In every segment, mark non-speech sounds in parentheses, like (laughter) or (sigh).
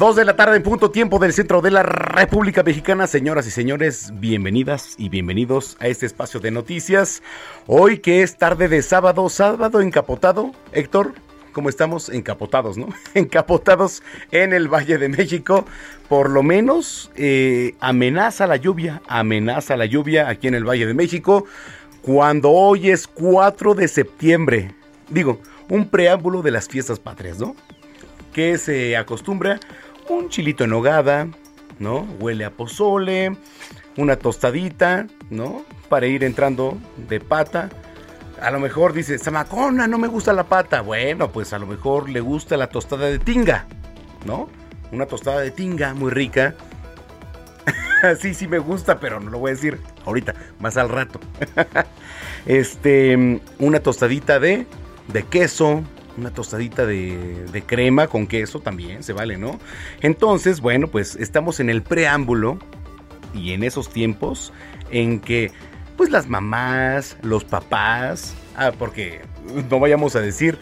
Dos de la tarde en punto tiempo del centro de la República Mexicana. Señoras y señores, bienvenidas y bienvenidos a este espacio de noticias. Hoy que es tarde de sábado, sábado encapotado. Héctor, ¿cómo estamos? Encapotados, ¿no? (laughs) Encapotados en el Valle de México. Por lo menos eh, amenaza la lluvia, amenaza la lluvia aquí en el Valle de México. Cuando hoy es 4 de septiembre. Digo, un preámbulo de las fiestas patrias, ¿no? Que se acostumbra un chilito en hogada, ¿no? Huele a pozole, una tostadita, ¿no? Para ir entrando de pata. A lo mejor dice, Zamacona, no me gusta la pata. Bueno, pues a lo mejor le gusta la tostada de tinga, ¿no? Una tostada de tinga muy rica. (laughs) sí, sí me gusta, pero no lo voy a decir ahorita, más al rato. (laughs) este, una tostadita de, de queso, una tostadita de, de, crema con queso también, se vale, ¿no? Entonces, bueno, pues estamos en el preámbulo y en esos tiempos en que, pues las mamás, los papás, ah, porque no vayamos a decir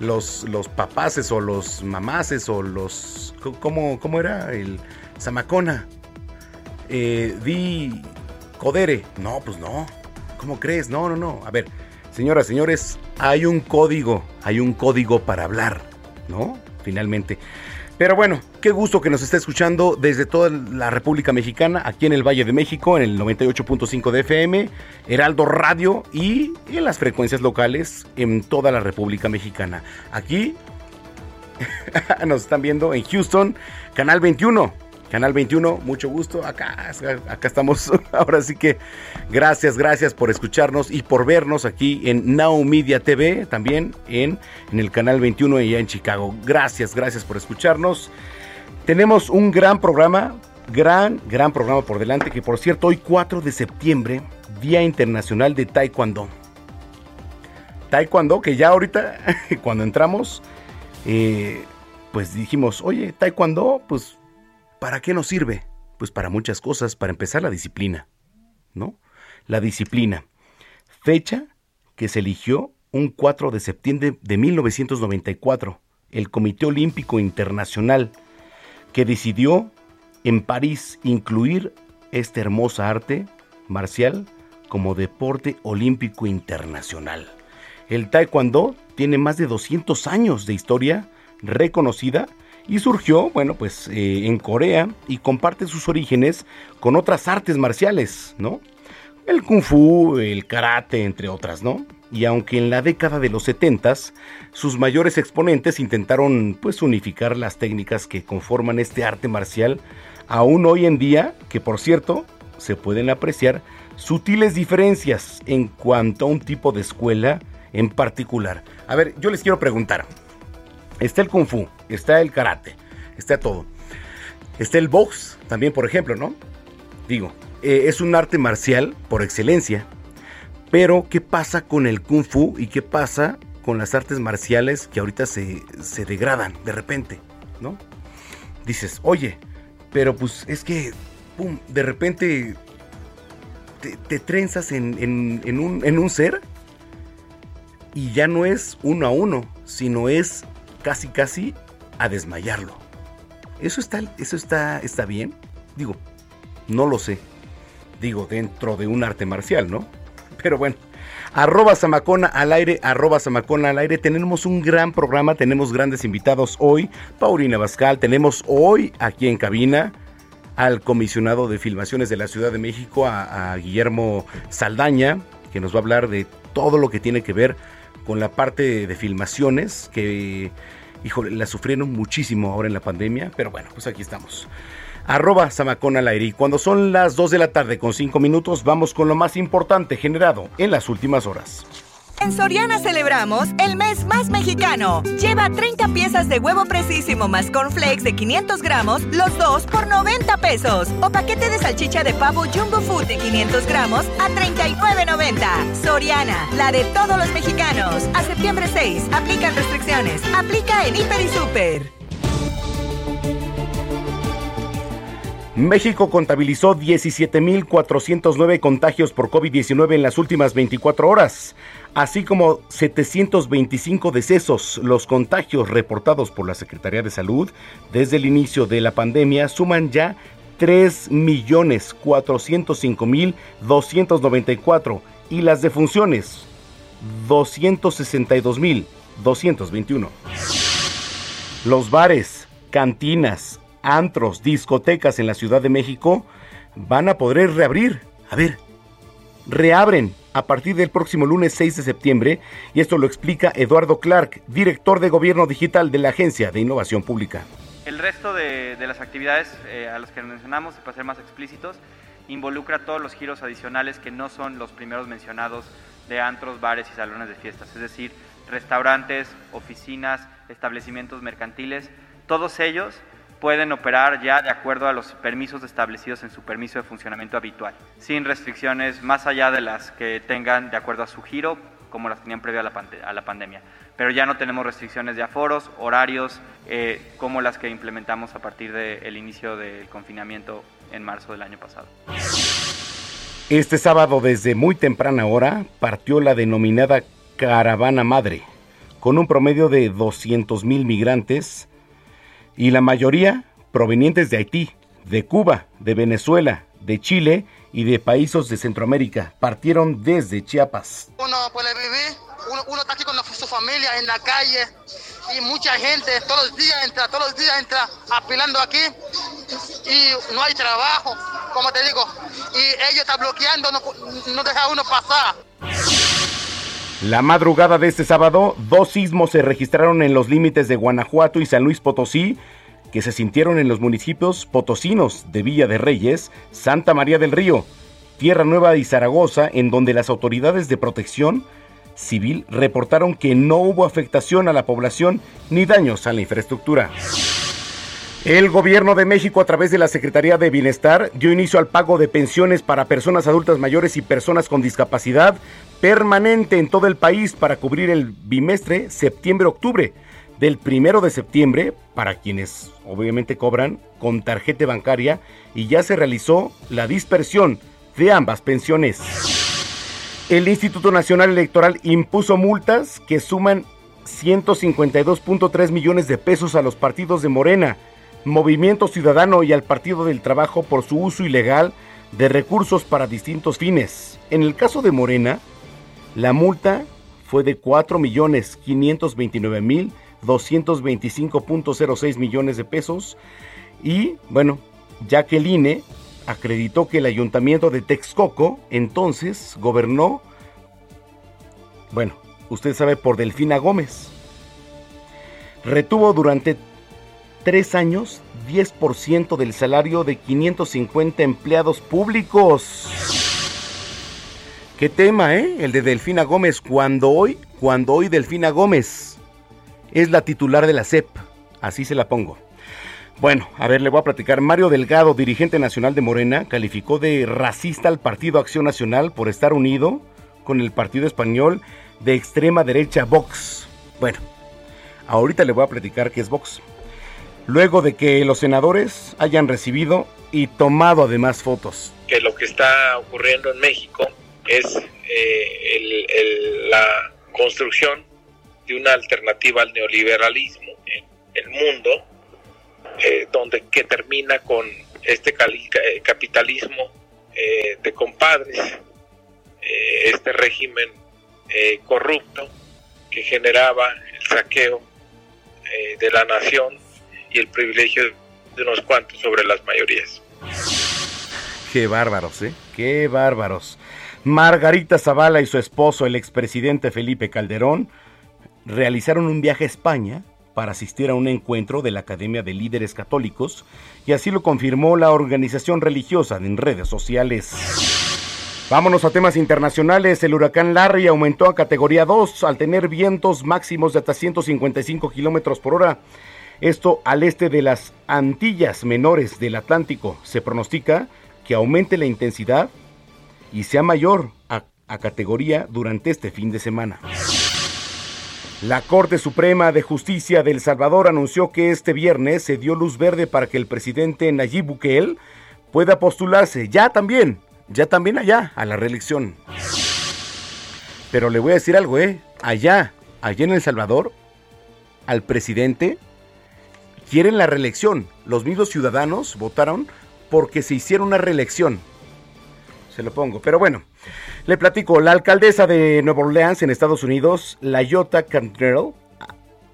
los, los papaces o los mamaces o los, ¿cómo, cómo era? El zamacona. Eh, di codere. No, pues no. ¿Cómo crees? No, no, no. A ver, Señoras, señores, hay un código, hay un código para hablar, ¿no? Finalmente. Pero bueno, qué gusto que nos esté escuchando desde toda la República Mexicana, aquí en el Valle de México, en el 98.5 de FM, Heraldo Radio y en las frecuencias locales en toda la República Mexicana. Aquí (laughs) nos están viendo en Houston, Canal 21, Canal 21, mucho gusto. Acá, acá estamos. (laughs) Ahora sí que gracias, gracias por escucharnos y por vernos aquí en Now Media TV, también en, en el Canal 21 allá en Chicago. Gracias, gracias por escucharnos. Tenemos un gran programa, gran, gran programa por delante, que por cierto, hoy 4 de septiembre, Día Internacional de Taekwondo. Taekwondo, que ya ahorita, (laughs) cuando entramos, eh, pues dijimos, oye, Taekwondo, pues ¿Para qué nos sirve? Pues para muchas cosas. Para empezar, la disciplina, ¿no? La disciplina. Fecha que se eligió un 4 de septiembre de 1994, el Comité Olímpico Internacional, que decidió en París incluir esta hermosa arte marcial como deporte olímpico internacional. El taekwondo tiene más de 200 años de historia reconocida y surgió, bueno, pues eh, en Corea y comparte sus orígenes con otras artes marciales, ¿no? El kung fu, el karate, entre otras, ¿no? Y aunque en la década de los 70 sus mayores exponentes intentaron pues unificar las técnicas que conforman este arte marcial, aún hoy en día, que por cierto, se pueden apreciar sutiles diferencias en cuanto a un tipo de escuela en particular. A ver, yo les quiero preguntar, Está el kung fu, está el karate, está todo. Está el box también, por ejemplo, ¿no? Digo, eh, es un arte marcial por excelencia. Pero, ¿qué pasa con el kung fu y qué pasa con las artes marciales que ahorita se, degradan de repente, ¿no? Dices, oye, pero pues es que, pum, de repente te, trenzas en, un, en un ser y ya no es uno a uno, sino es casi casi a desmayarlo. ¿Eso está, eso está, está bien? Digo, no lo sé. Digo, dentro de un arte marcial, ¿no? Pero bueno, arroba Samacona al aire, arroba Samacona al aire. Tenemos un gran programa, tenemos grandes invitados hoy. Paulina Bascal, tenemos hoy aquí en cabina al comisionado de filmaciones de la Ciudad de México, a, Guillermo Saldaña, que nos va a hablar de todo lo que tiene que ver con la parte de filmaciones, que, híjole, la sufrieron muchísimo ahora en la pandemia, pero bueno, pues aquí estamos. Arroba Samacón al aire. Y cuando son las 2 de la tarde con 5 minutos, vamos con lo más importante generado en las últimas horas. En Soriana celebramos el mes más mexicano. Lleva 30 piezas de huevo precisísimo más cornflakes de 500 gramos, los dos por 90 pesos. O paquete de salchicha de pavo Jumbo Food de 500 gramos a 39.90. Soriana, la de todos los mexicanos. A septiembre 6, aplican restricciones. Aplica en Hiper y Super. México contabilizó 17.409 contagios por COVID-19 en las últimas 24 horas, así como 725 decesos. Los contagios reportados por la Secretaría de Salud desde el inicio de la pandemia suman ya 3.405.294 y las defunciones 262.221. Los bares, cantinas, antros, discotecas en la Ciudad de México van a poder reabrir. A ver, reabren a partir del próximo lunes 6 de septiembre y esto lo explica Eduardo Clark, director de Gobierno Digital de la Agencia de Innovación Pública. El resto de, las actividades eh, a las que mencionamos, para ser más explícitos, involucra todos los giros adicionales que no son los primeros mencionados de antros, bares y salones de fiestas, es decir, restaurantes, oficinas, establecimientos mercantiles, todos ellos pueden operar ya de acuerdo a los permisos establecidos en su permiso de funcionamiento habitual, sin restricciones más allá de las que tengan de acuerdo a su giro, como las tenían previo a la, a la pandemia. Pero ya no tenemos restricciones de aforos, horarios, eh, como las que implementamos a partir del inicio del confinamiento en marzo del año pasado. Este sábado, desde muy temprana hora, partió la denominada Caravana Madre, con un promedio de 200 mil migrantes y la mayoría provenientes de Haití, de Cuba, de Venezuela, de Chile y de países de Centroamérica. Partieron desde Chiapas. Uno puede vivir, uno, está aquí con su familia en la calle y mucha gente todos los días entra, todos los días entra apilando aquí y no hay trabajo, como te digo, y ellos están bloqueando, no, no deja uno pasar. La madrugada de este sábado, dos sismos se registraron en los límites de Guanajuato y San Luis Potosí, que se sintieron en los municipios potosinos de Villa de Reyes, Santa María del Río, Tierra Nueva y Zaragoza, en donde las autoridades de protección civil reportaron que no hubo afectación a la población ni daños a la infraestructura. El gobierno de México a través de la Secretaría de Bienestar dio inicio al pago de pensiones para personas adultas mayores y personas con discapacidad permanente en todo el país para cubrir el bimestre septiembre-octubre. Del primero de septiembre, para quienes obviamente cobran con tarjeta bancaria, y ya se realizó la dispersión de ambas pensiones. El Instituto Nacional Electoral impuso multas que suman 152.3 millones de pesos a los partidos de Morena, Movimiento Ciudadano y al Partido del Trabajo por su uso ilegal de recursos para distintos fines. En el caso de Morena, la multa fue de 4.529.225.06 millones de pesos y bueno, ya que el INE acreditó que el ayuntamiento de Texcoco entonces gobernó, bueno, usted sabe, por Delfina Gómez. Retuvo durante tres años 10% del salario de 550 empleados públicos. Qué tema, ¿eh? El de Delfina Gómez. Cuando hoy, cuando hoy Delfina Gómez es la titular de la CEP. Así se la pongo. Bueno, a ver, le voy a platicar. Mario Delgado, dirigente nacional de Morena, calificó de racista al Partido Acción Nacional por estar unido con el partido español de extrema derecha Vox. Bueno, ahorita le voy a platicar qué es Vox. Luego de que los senadores hayan recibido y tomado además fotos. Que lo que está ocurriendo en México es eh, la construcción de una alternativa al neoliberalismo en el mundo, eh, donde que termina con este eh, capitalismo de compadres, este régimen corrupto que generaba el saqueo de la nación y el privilegio de unos cuantos sobre las mayorías. Qué bárbaros, ¿eh? Qué bárbaros. Margarita Zavala y su esposo, el expresidente Felipe Calderón, realizaron un viaje a España para asistir a un encuentro de la Academia de Líderes Católicos y así lo confirmó la organización religiosa en redes sociales. Vámonos a temas internacionales. El huracán Larry aumentó a categoría 2 al tener vientos máximos de hasta 155 kilómetros por hora. Esto al este de las Antillas Menores del Atlántico. Se pronostica que aumente la intensidad y sea mayor a, categoría durante este fin de semana. La Corte Suprema de Justicia de El Salvador anunció que este viernes se dio luz verde para que el presidente Nayib Bukele pueda postularse ya también, ya también allá a la reelección. Pero le voy a decir algo, ¿eh? Allá, allá en El Salvador, al presidente quieren la reelección. Los mismos ciudadanos votaron porque se hiciera una reelección. Se lo pongo, pero bueno. Le platico, la alcaldesa de Nueva Orleans en Estados Unidos, Layota Cantrell,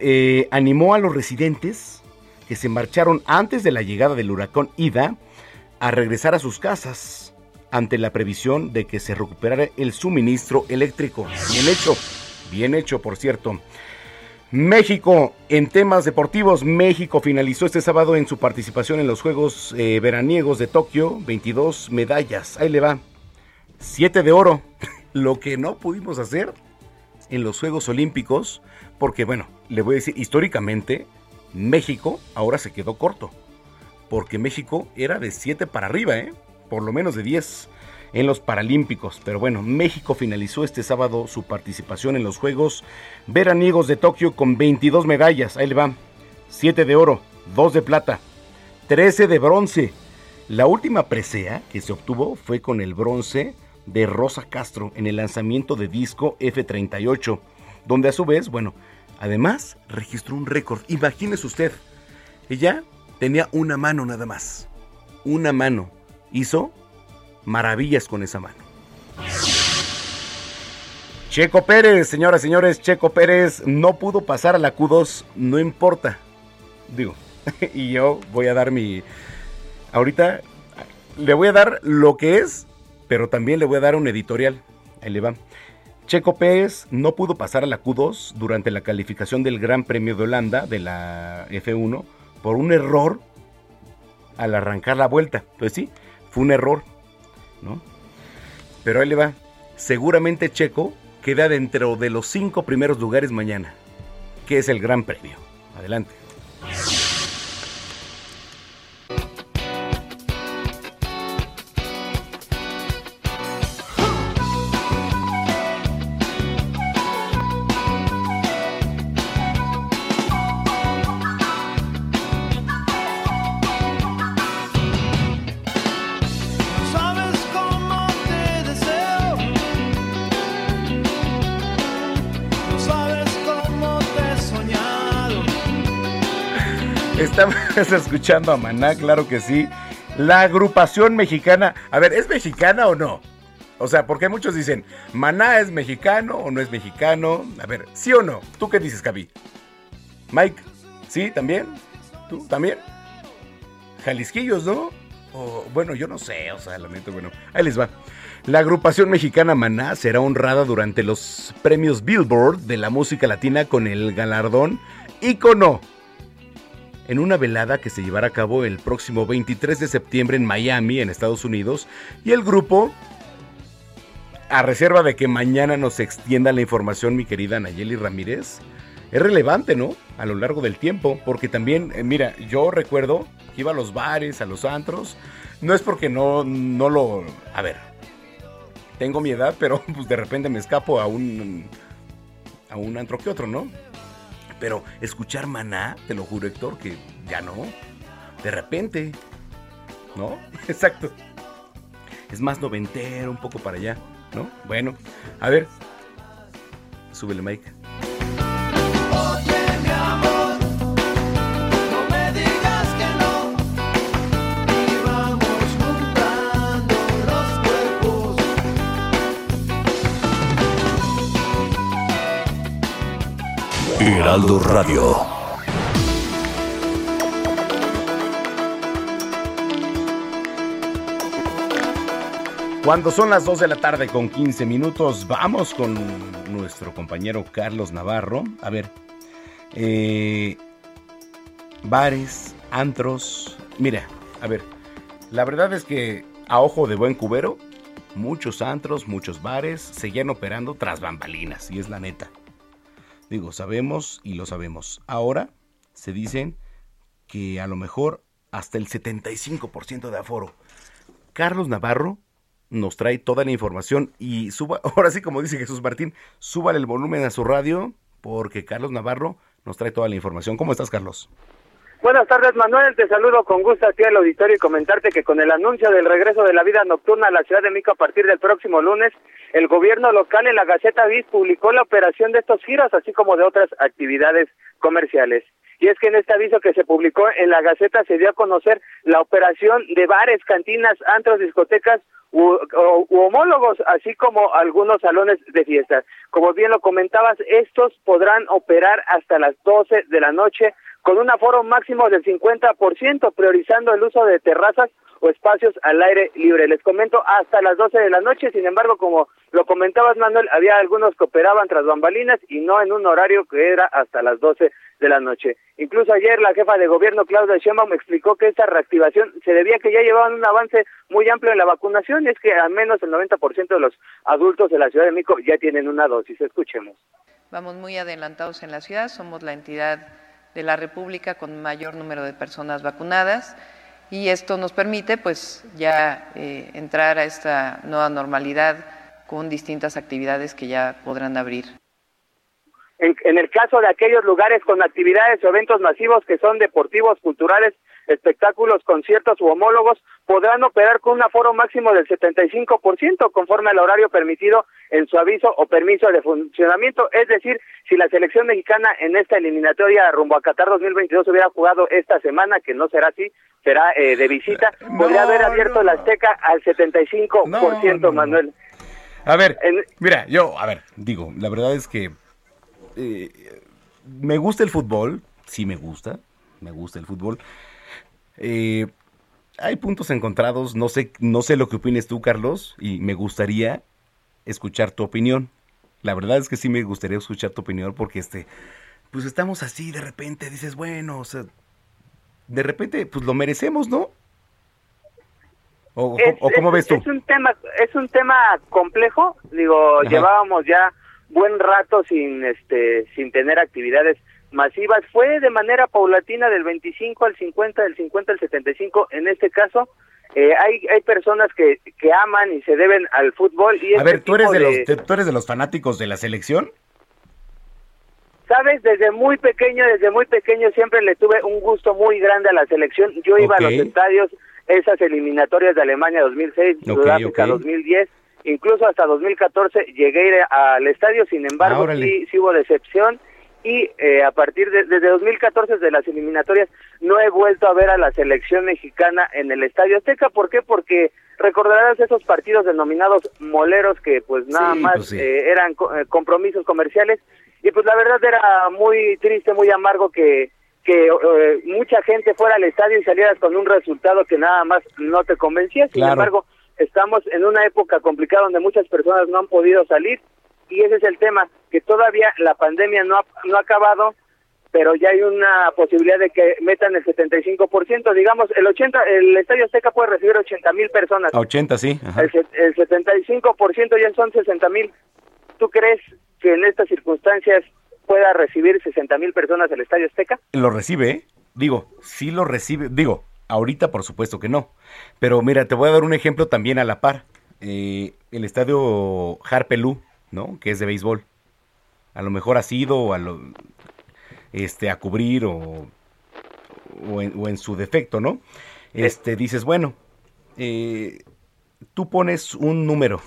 eh, animó a los residentes que se marcharon antes de la llegada del huracán Ida a regresar a sus casas ante la previsión de que se recuperara el suministro eléctrico. Bien hecho, bien hecho, por cierto. México, en temas deportivos, México finalizó este sábado en su participación en los Juegos eh, Veraniegos de Tokio, 22 medallas. Ahí le va. 7 de oro, (laughs) lo que no pudimos hacer en los Juegos Olímpicos, porque bueno, le voy a decir, históricamente México ahora se quedó corto, porque México era de 7 para arriba, ¿eh? por lo menos de 10 en los Paralímpicos. Pero bueno, México finalizó este sábado su participación en los Juegos Veraniegos de Tokio con 22 medallas. Ahí le va. 7 de oro, 2 de plata, 13 de bronce. La última presea que se obtuvo fue con el bronce de Rosa Castro en el lanzamiento de disco F38, donde a su vez, bueno, además registró un récord. Imagínese usted, ella tenía una mano nada más, una mano. Hizo maravillas con esa mano. Checo Pérez, señoras y señores, Checo Pérez no pudo pasar a la Q2, no importa. Digo, (laughs) y yo voy a dar mi... Ahorita le voy a dar lo que es pero también le voy a dar un editorial. Ahí le va. Checo Pérez no pudo pasar a la Q2 durante la calificación del Gran Premio de Holanda de la F1 por un error al arrancar la vuelta. Pues sí, fue un error, ¿no? Pero ahí le va. Seguramente Checo queda dentro de los cinco primeros lugares mañana, que es el Gran Premio. Adelante. Estás escuchando a Maná, claro que sí. La agrupación mexicana. A ver, ¿es mexicana o no? O sea, porque muchos dicen, Maná es mexicano o no es mexicano. A ver, ¿sí o no? ¿Tú qué dices, Cabi? Mike, ¿sí? ¿También? ¿Tú? ¿También? Jalisquillos, ¿no? O, bueno, yo no sé, o sea, la neta, bueno, ahí les va. La agrupación mexicana Maná será honrada durante los premios Billboard de la música latina con el galardón Icono en una velada que se llevará a cabo el próximo 23 de septiembre en Miami, en Estados Unidos, y el grupo, a reserva de que mañana nos extienda la información mi querida Nayeli Ramírez, es relevante, ¿no? A lo largo del tiempo, porque también, eh, mira, yo recuerdo que iba a los bares, a los antros, no es porque no, no lo... A ver, tengo mi edad, pero (laughs) pues de repente me escapo a un... a un antro que otro, ¿no? Pero escuchar maná, te lo juro, Héctor, que ya no. De repente. ¿No? (laughs) Exacto. Es más noventero, un poco para allá, ¿no? Bueno, a ver. Súbele, Mike. Heraldo Radio. Cuando son las 2 de la tarde con 15 minutos, vamos con nuestro compañero Carlos Navarro. A ver, eh, bares, antros. Mira, a ver, la verdad es que a ojo de buen cubero, muchos antros, muchos bares seguían operando tras bambalinas, y es la neta. Digo, sabemos y lo sabemos. Ahora se dicen que a lo mejor hasta el 75% de aforo. Carlos Navarro nos trae toda la información y suba, (laughs) ahora sí como dice Jesús Martín, súbale el volumen a su radio porque Carlos Navarro nos trae toda la información. ¿Cómo estás, Carlos? Buenas tardes, Manuel. Te saludo con gusto aquí al auditorio y comentarte que con el anuncio del regreso de la vida nocturna a la Ciudad de Mico a partir del próximo lunes, el gobierno local en la Gaceta BIS publicó la operación de estos giros, así como de otras actividades comerciales. Y es que en este aviso que se publicó en la Gaceta se dio a conocer la operación de bares, cantinas, antros, discotecas u, homólogos, así como algunos salones de fiestas. Como bien lo comentabas, estos podrán operar hasta las 12 de la noche con un aforo máximo del 50%, priorizando el uso de terrazas o espacios al aire libre. Les comento hasta las 12 de la noche, sin embargo, como lo comentabas Manuel, había algunos que operaban tras bambalinas y no en un horario que era hasta las 12 de la noche. Incluso ayer la jefa de gobierno Claudia Sheinbaum explicó que esta reactivación se debía a que ya llevaban un avance muy amplio en la vacunación y es que al menos el 90% de los adultos de la Ciudad de México ya tienen una dosis. Escuchemos. Vamos muy adelantados en la ciudad, somos la entidad de la República con mayor número de personas vacunadas y esto nos permite pues ya eh, entrar a esta nueva normalidad con distintas actividades que ya podrán abrir. En, en, el caso de aquellos lugares con actividades o eventos masivos que son deportivos, culturales espectáculos, conciertos u homólogos podrán operar con un aforo máximo del 75% conforme al horario permitido en su aviso o permiso de funcionamiento. Es decir, si la selección mexicana en esta eliminatoria rumbo a Qatar 2022 hubiera jugado esta semana, que no será así, será eh, de visita, podría haber abierto la Azteca al 75%, Manuel. A ver, mira, yo, a ver, digo, la verdad es que eh, me gusta el fútbol, sí me gusta, me gusta el fútbol, eh, hay puntos encontrados, no sé, no sé lo que opines tú, Carlos, y me gustaría escuchar tu opinión. La verdad es que sí me gustaría escuchar tu opinión porque este, pues estamos así de repente, dices, bueno, o sea, de repente, pues lo merecemos, ¿no? ¿O, cómo ves tú? Es un tema, es un tema complejo, digo, llevábamos ya buen rato sin, este, sin tener actividades masivas. Fue de manera paulatina del 25 al 50, del 50 al 75. En este caso, eh, hay, hay personas que, que aman y se deben al fútbol. Y A ver, ¿tú eres de, los, ¿tú eres de los fanáticos de la selección? Sabes, desde muy pequeño, desde muy pequeño siempre le tuve un gusto muy grande a la selección. Yo iba a los estadios, esas eliminatorias de Alemania 2006, Sudáfrica 2010, incluso hasta 2014 llegué a ir al estadio, sin embargo, sí, sí hubo decepción y eh, a partir de desde 2014 de las eliminatorias no he vuelto a ver a la selección mexicana en el Estadio Azteca. ¿Por qué? Porque recordarás esos partidos denominados moleros que pues nada más pues eh, eran eh, compromisos comerciales y pues la verdad era muy triste, muy amargo que que mucha gente fuera al estadio y salieras con un resultado que nada más no te convencía. Sin embargo, estamos en una época complicada donde muchas personas no han podido salir y ese es el tema, que todavía la pandemia no ha, no ha acabado, pero ya hay una posibilidad de que metan el 75%, digamos, el 80, el Estadio Azteca puede recibir 80 mil personas. A 80, sí. El, el 75% ya son 60 mil. ¿Tú crees que en estas circunstancias pueda recibir 60 mil personas el Estadio Azteca? Lo recibe, ¿eh? digo, sí lo recibe, digo, ahorita por supuesto que no, pero mira, te voy a dar un ejemplo también a la par. Eh, el Estadio Harpelú ¿no? Que es de béisbol. A lo mejor ha sido a lo, este, a cubrir o, o, en, su defecto, ¿no? Este, dices, bueno, eh, tú pones un número,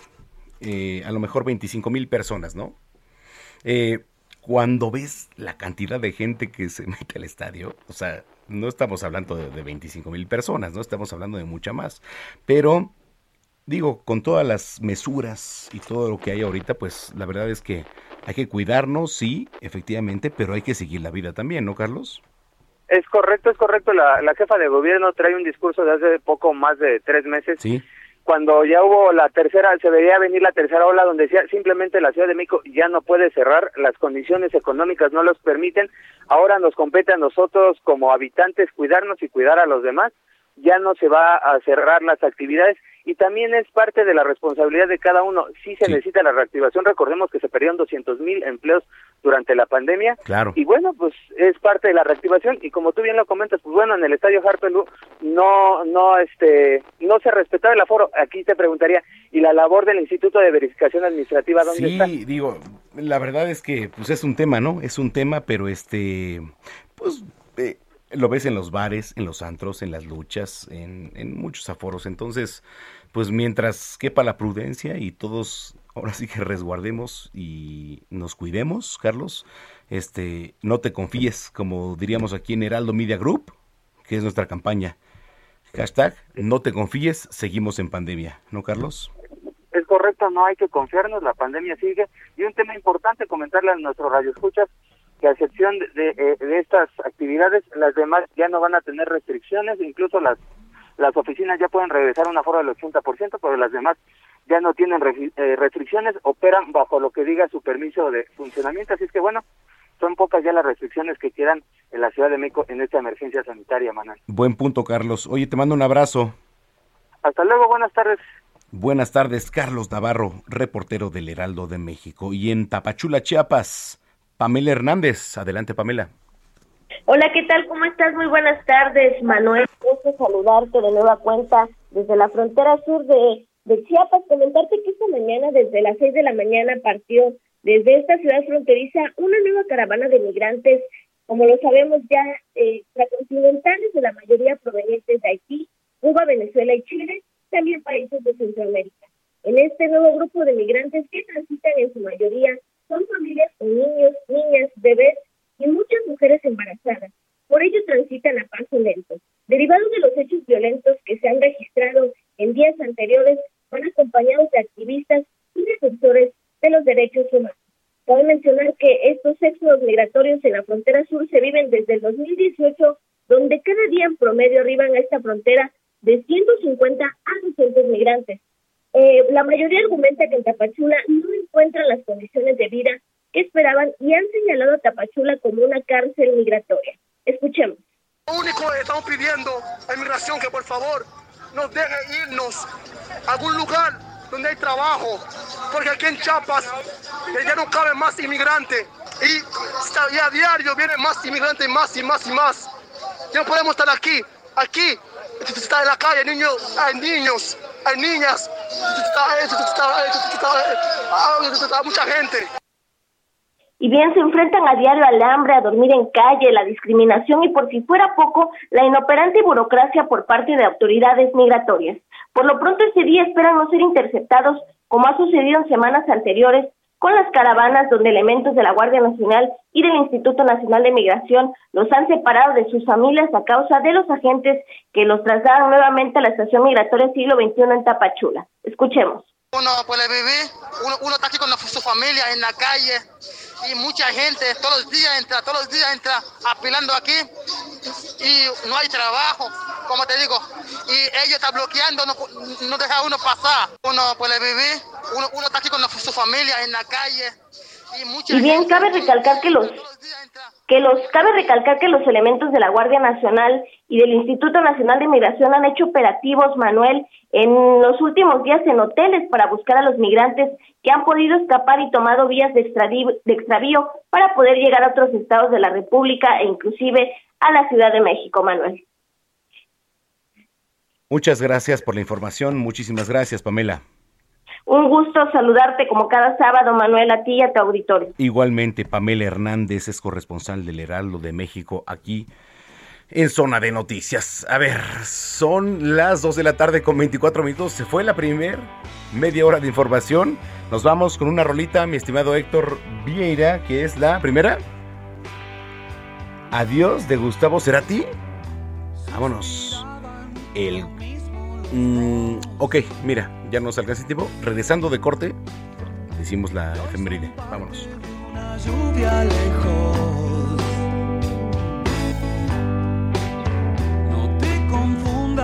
eh, a lo mejor 25 mil personas, ¿no? Eh, cuando ves la cantidad de gente que se (laughs) mete al estadio, o sea, no estamos hablando de, de 25 mil personas, no estamos hablando de mucha más, pero digo, con todas las mesuras y todo lo que hay ahorita, pues la verdad es que hay que cuidarnos, sí, efectivamente, pero hay que seguir la vida también, ¿no, Carlos? Es correcto, es correcto. La, la jefa de gobierno trae un discurso de hace poco más de tres meses. Sí. cuando ya hubo la tercera, se veía venir la tercera ola donde decía simplemente la Ciudad de México ya no puede cerrar, las condiciones económicas no los permiten, ahora nos compete a nosotros como habitantes cuidarnos y cuidar a los demás, ya no se va a cerrar las actividades y también es parte de la responsabilidad de cada uno. Sí se necesita la reactivación, recordemos que se perdieron 200 mil empleos durante la pandemia. Claro. Y bueno, pues es parte de la reactivación y como tú bien lo comentas, pues bueno, en el estadio Harpelú no no este no se respetaba el aforo. Aquí te preguntaría, ¿y la labor del Instituto de Verificación Administrativa dónde está? Sí, digo, la verdad es que pues es un tema, ¿no? Es un tema, pero este pues lo ves en los bares, en los antros, en las luchas, en, en muchos aforos. Entonces, pues mientras quepa la prudencia y todos ahora sí que resguardemos y nos cuidemos, Carlos, este, no te confíes, como diríamos aquí en Heraldo Media Group, que es nuestra campaña. Hashtag, no te confíes, seguimos en pandemia, ¿no, Carlos? Es correcto, no hay que confiarnos, la pandemia sigue. Y un tema importante comentarle a nuestros radioescuchas, que a excepción de, de, de, estas actividades, las demás ya no van a tener restricciones, incluso las las oficinas ya pueden regresar a un aforo del 80%, pero las demás ya no tienen eh, restricciones, operan bajo lo que diga su permiso de funcionamiento, así es que bueno, son pocas ya las restricciones que quedan en la Ciudad de México en esta emergencia sanitaria, Manuel. Buen punto, Carlos. Oye, te mando un abrazo. Hasta luego, buenas tardes. Buenas tardes, Carlos Navarro, reportero del Heraldo de México. Y en Tapachula, Chiapas, Pamela Hernández. Adelante, Pamela. Hola, ¿qué tal? ¿Cómo estás? Muy buenas tardes, Manuel. Gusto saludarte de nueva cuenta desde la frontera sur de, Chiapas. Comentarte que esta mañana, desde las seis de la mañana, partió desde esta ciudad fronteriza una nueva caravana de migrantes, como lo sabemos ya, eh, transcontinentales, de la mayoría provenientes de Haití, Cuba, Venezuela y Chile, también países de Centroamérica. En este nuevo grupo de migrantes que transitan en su mayoría son familias con niños, niñas, bebés y muchas mujeres embarazadas. Por ello transitan a paso lento. Derivado de los hechos violentos que se han registrado en días anteriores, van acompañados de activistas y defensores de los derechos humanos. Cabe mencionar que estos éxodos migratorios en la frontera sur se viven desde el 2018, donde cada día en promedio arriban a esta frontera de 150 a 200 migrantes. Eh, la mayoría argumenta que en Tapachula no encuentran las condiciones de vida que esperaban y han señalado a Tapachula como una cárcel migratoria. Escuchemos. Lo único que estamos pidiendo a inmigración que por favor nos deje irnos a algún lugar donde hay trabajo, porque aquí en Chiapas ya no caben más inmigrantes y, y a diario vienen más inmigrantes, más y más y más. Ya no podemos estar aquí, aquí está en la calle, niños, hay niños, hay niñas, está, mucha gente. Y bien, se enfrentan a diario al hambre, a dormir en calle, la discriminación y por si fuera poco, la inoperante burocracia por parte de autoridades migratorias. Por lo pronto este día esperan no ser interceptados, como ha sucedido en semanas anteriores, con las caravanas donde elementos de la Guardia Nacional y del Instituto Nacional de Migración los han separado de sus familias a causa de los agentes que los trasladan nuevamente a la estación migratoria siglo XXI en Tapachula. Escuchemos. Uno puede vivir, uno, uno está aquí con su familia en la calle y mucha gente todos los días entra, todos los días entra apilando aquí y no hay trabajo, como te digo, y ellos están bloqueando, no, no deja uno pasar. Uno puede vivir, uno, uno está aquí con su familia en la calle. Y, mucha y bien, cabe recalcar que los que los cabe recalcar que los elementos de la Guardia Nacional y del Instituto Nacional de Migración han hecho operativos, Manuel, en los últimos días en hoteles para buscar a los migrantes que han podido escapar y tomado vías de extravío, de extravío para poder llegar a otros estados de la República e inclusive a la Ciudad de México, Manuel. Muchas gracias por la información. Muchísimas gracias, Pamela. Un gusto saludarte como cada sábado, Manuel, a ti y a tu auditorio. Igualmente, Pamela Hernández es corresponsal del Heraldo de México aquí en Zona de Noticias. A ver, son las 2 de la tarde con 24 minutos. Se fue la primer media hora de información. Nos vamos con una rolita, mi estimado Héctor Vieira, que es la primera. Adiós de Gustavo Cerati. Vámonos. El Mm, ok, mira, ya nos alcanza el tiempo. Regresando de corte, hicimos la efeméride. Vámonos. Una lluvia lejos.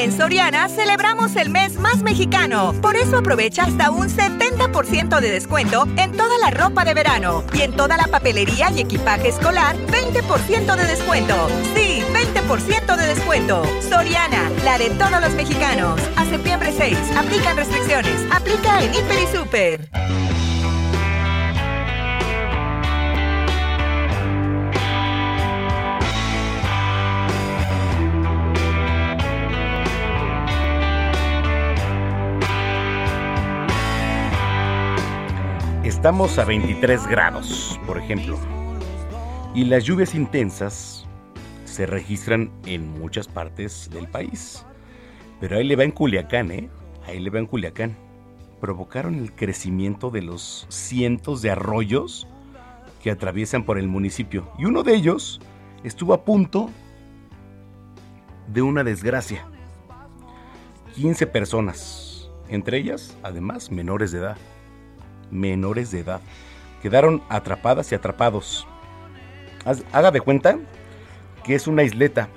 En Soriana celebramos el mes más mexicano. Por eso aprovecha hasta un 70% de descuento en toda la ropa de verano y en toda la papelería y equipaje escolar, 20% de descuento. Sí, 20% de descuento. Soriana, la de todos los mexicanos. A septiembre 6, aplican restricciones. Aplica en Hiper y Super. Estamos a 23 grados, por ejemplo. Y las lluvias intensas se registran en muchas partes del país. Pero ahí le va en Culiacán, ¿eh? Ahí le va en Culiacán. Provocaron el crecimiento de los cientos de arroyos que atraviesan por el municipio. Y uno de ellos estuvo a punto de una desgracia. 15 personas, entre ellas, además, menores de edad menores de edad. Quedaron atrapadas y atrapados. Haga de cuenta que es una isleta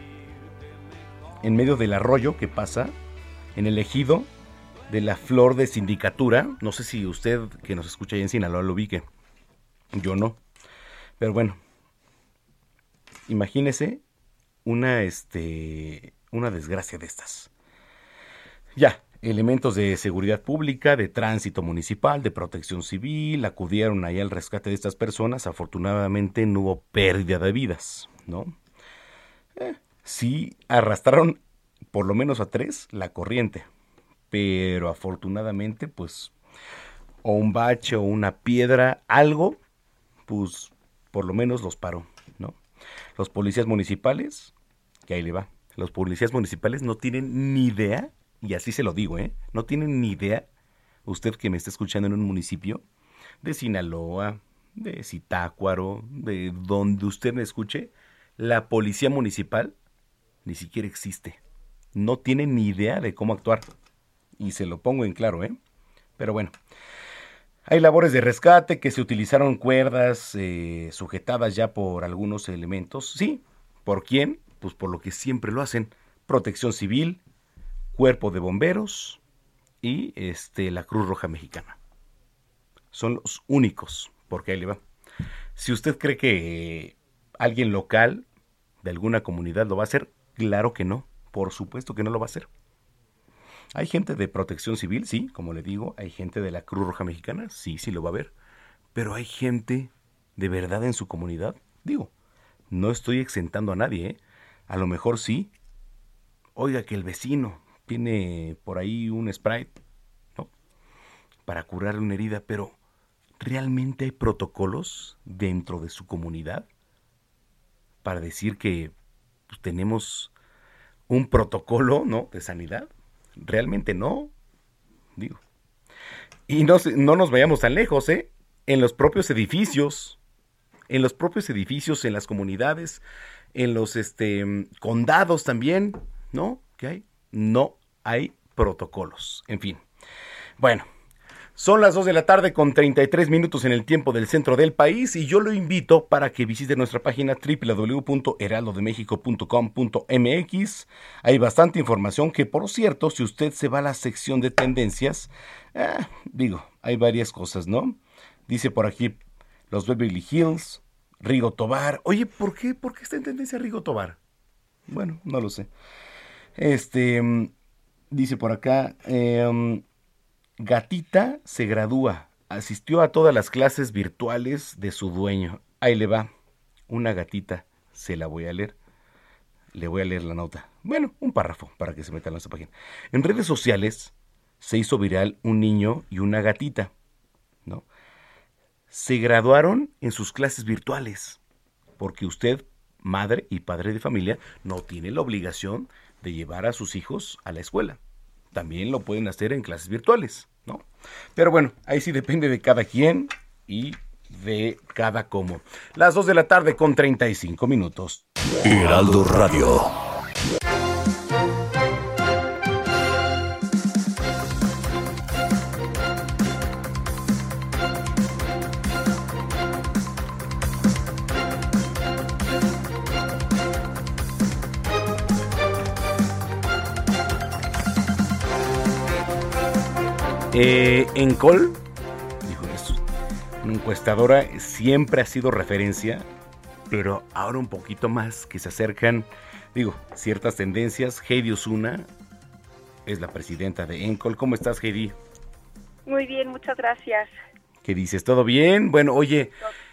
en medio del arroyo que pasa en el ejido de la flor de sindicatura. No sé si usted que nos escucha ahí en Sinaloa lo ubique. Yo no. Pero bueno, imagínese una, este, una desgracia de estas. Ya, Elementos de seguridad pública, de tránsito municipal, de protección civil, acudieron ahí al rescate de estas personas. Afortunadamente no hubo pérdida de vidas, ¿no? Eh, sí arrastraron por lo menos a tres la corriente, pero afortunadamente pues o un bache o una piedra, algo, pues por lo menos los paró, ¿no? Los policías municipales, que ahí le va, los policías municipales no tienen ni idea y así se lo digo, ¿eh? No tienen ni idea, usted que me está escuchando en un municipio de Sinaloa, de Zitácuaro, de donde usted me escuche, la policía municipal ni siquiera existe. No tiene ni idea de cómo actuar. Y se lo pongo en claro, ¿eh? Pero bueno, hay labores de rescate que se utilizaron cuerdas eh, sujetadas ya por algunos elementos. Sí, ¿por quién? Pues por lo que siempre lo hacen. Protección civil, Cuerpo de Bomberos y este, la Cruz Roja Mexicana. Son los únicos, porque ahí le va. Si usted cree que alguien local de alguna comunidad lo va a hacer, claro que no, por supuesto que no lo va a hacer. Hay gente de protección civil, sí, como le digo, hay gente de la Cruz Roja Mexicana, sí, sí lo va a ver, pero hay gente de verdad en su comunidad. Digo, no estoy exentando a nadie, ¿eh? a lo mejor sí. Oiga que el vecino, tiene por ahí un Sprite, ¿no? Para curar una herida, pero ¿realmente hay protocolos dentro de su comunidad para decir que pues, tenemos un protocolo, ¿no? De sanidad. Realmente no, digo. Y no, no nos vayamos tan lejos, ¿eh? En los propios edificios, en los propios edificios, en las comunidades, en los este, condados también, ¿no? ¿Qué hay? No hay protocolos. En fin. Bueno, son las 2 de la tarde con 33 minutos en el tiempo del centro del país y yo lo invito para que visite nuestra página www.heraldodemexico.com.mx. Hay bastante información que, por cierto, si usted se va a la sección de tendencias, eh, digo, hay varias cosas, ¿no? Dice por aquí los Beverly Hills, Rigo Tobar. Oye, ¿por qué? ¿Por qué está en tendencia Rigo Tobar? Bueno, no lo sé. Este Dice por acá, em, gatita se gradúa, asistió a todas las clases virtuales de su dueño. Ahí le va, una gatita, se la voy a leer. Le voy a leer la nota. Bueno, un párrafo para que se meta en esta página. En redes sociales se hizo viral un niño y una gatita, ¿no? Se graduaron en sus clases virtuales, porque usted, madre y padre de familia, no tiene la obligación de llevar a sus hijos a la escuela. También lo pueden hacer en clases virtuales, ¿no? Pero bueno, ahí sí depende de cada quien y de cada como. Las 2 de la tarde con 35 minutos. Heraldo Radio. Eh, Encol, dijo es una encuestadora, siempre ha sido referencia, pero ahora un poquito más que se acercan, digo, ciertas tendencias. Heidi Osuna es la presidenta de Encol. ¿Cómo estás, Heidi? Muy bien, muchas gracias. ¿Qué dices? ¿Todo bien? Bueno, oye,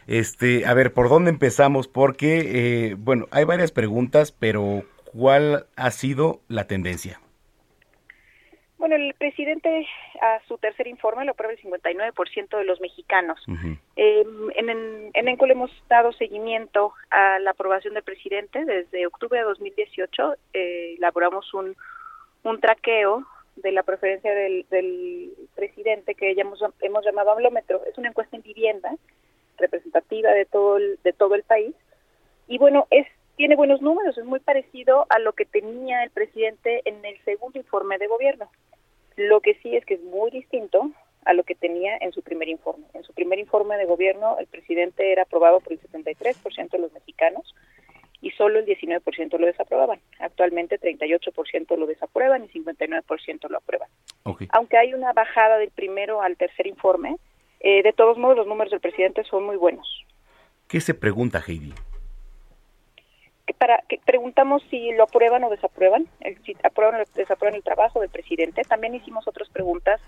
este, a ver, ¿por dónde empezamos? Porque, eh, bueno, hay varias preguntas, pero ¿cuál ha sido la tendencia? Bueno, el presidente a su tercer informe lo aprueba el 59% de los mexicanos. Eh, en, en, en ENCOL hemos dado seguimiento a la aprobación del presidente. Desde octubre de 2018 eh, elaboramos un, un traqueo de la preferencia del, del presidente que ya hemos, hemos llamado hablómetro. Es una encuesta en vivienda representativa de todo el, de todo el país. Y bueno, es tiene buenos números, es muy parecido a lo que tenía el presidente en el segundo informe de gobierno. Lo que sí es que es muy distinto a lo que tenía en su primer informe. En su primer informe de gobierno, el presidente era aprobado por el 73% de los mexicanos y solo el 19% lo desaprobaban. Actualmente 38% lo desaprueban y 59% lo aprueban. Okay. Aunque hay una bajada del primero al tercer informe, eh, de todos modos los números del presidente son muy buenos. ¿Qué se pregunta, Heidi? Para que preguntamos si lo aprueban o desaprueban, si aprueban o desaprueban el trabajo del presidente. También hicimos otras preguntas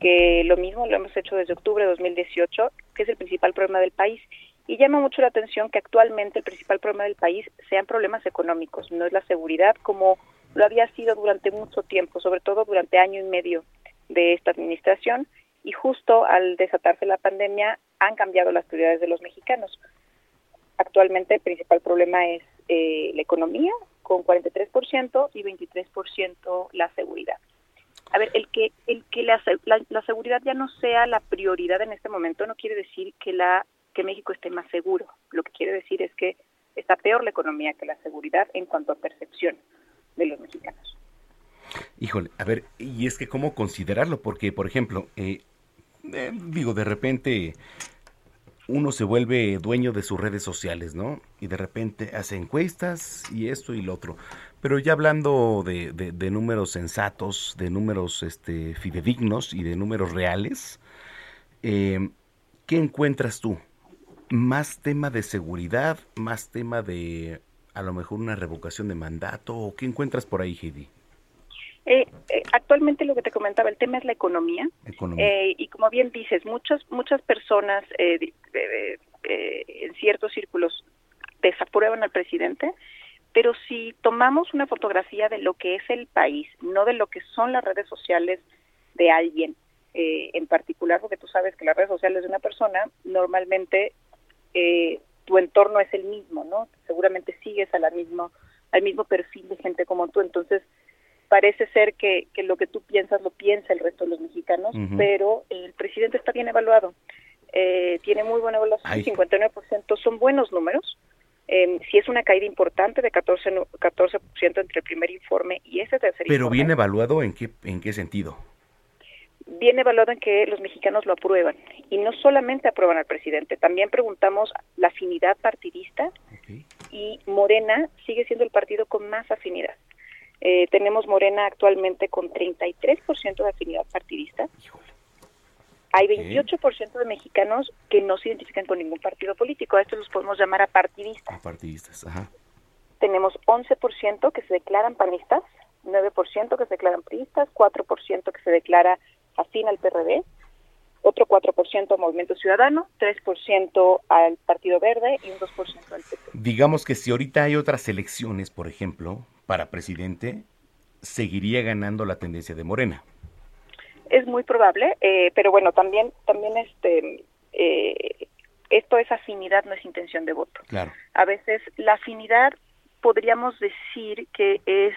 que lo mismo lo hemos hecho desde octubre de 2018, que es el principal problema del país. Y llama mucho la atención que actualmente el principal problema del país sean problemas económicos, no es la seguridad como lo había sido durante mucho tiempo, sobre todo durante año y medio de esta administración. Y justo al desatarse la pandemia han cambiado las prioridades de los mexicanos. Actualmente el principal problema es eh, la economía, con 43% y 23% la seguridad. A ver, el que el que la, la, seguridad ya no sea la prioridad en este momento no quiere decir que la que México esté más seguro. Lo que quiere decir es que está peor la economía que la seguridad en cuanto a percepción de los mexicanos. Híjole, a ver, y es que cómo considerarlo, porque por ejemplo, eh, eh, digo, de repente uno se vuelve dueño de sus redes sociales, ¿no? Y de repente hace encuestas y esto y lo otro. Pero ya hablando de, números sensatos, de números este, fidedignos y de números reales, eh, ¿qué encuentras tú? ¿Más tema de seguridad? ¿Más tema de a lo mejor una revocación de mandato? ¿O qué encuentras por ahí, Heidi? Eh, eh, actualmente lo que te comentaba, el tema es la economía. economía. Eh, y como bien dices, muchas, muchas personas eh, en ciertos círculos desaprueban al presidente, pero si tomamos una fotografía de lo que es el país, no de lo que son las redes sociales de alguien en particular, porque tú sabes que las redes sociales de una persona normalmente tu entorno es el mismo, ¿no? Seguramente sigues a la mismo, al mismo perfil de gente como tú, entonces parece ser que, que, lo que tú piensas lo piensa el resto de los mexicanos, uh -huh. pero el presidente está bien evaluado. Eh, tiene muy buena evaluación, Ay. 59% son buenos números. Eh, sí es una caída importante de 14, 14% entre el primer informe y ese tercer Pero informe. bien evaluado en qué, en qué sentido? Bien evaluado en que los mexicanos lo aprueban. Y no solamente aprueban al presidente, también preguntamos la afinidad partidista okay. y Morena sigue siendo el partido con más afinidad. Eh, tenemos Morena actualmente con 33% de afinidad partidista. Híjole. Hay 28% de mexicanos que no se identifican con ningún partido político. A estos los podemos llamar apartidistas. Apartidistas, ajá. Tenemos 11% que se declaran panistas, 9% que se declaran priistas, 4% que se declara afín al PRD, otro 4% al Movimiento Ciudadano, 3% al Partido Verde y un 2% al PP. Digamos que si ahorita hay otras elecciones, por ejemplo, para presidente, seguiría ganando la tendencia de Morena. Es muy probable, eh, pero bueno, también, también este, eh, esto es afinidad, no es intención de voto. Claro. A veces la afinidad podríamos decir que es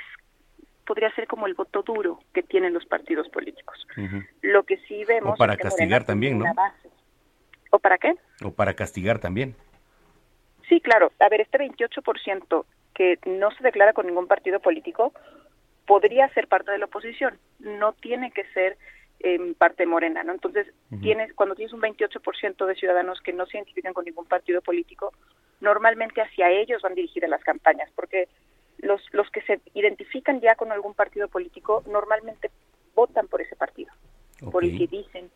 podría ser como el voto duro que tienen los partidos políticos. Uh -huh. Lo que sí vemos o para es que castigar también, ¿no? Base. ¿O para qué? O para castigar también. Sí, claro. A ver, este 28% que no se declara con ningún partido político podría ser parte de la oposición. No tiene que ser en parte morena, ¿no? Entonces, tienes cuando tienes un 28% de ciudadanos que no se identifican con ningún partido político, normalmente hacia ellos van dirigidas las campañas, porque los los que se identifican ya con algún partido político normalmente votan por ese partido, por el que dicen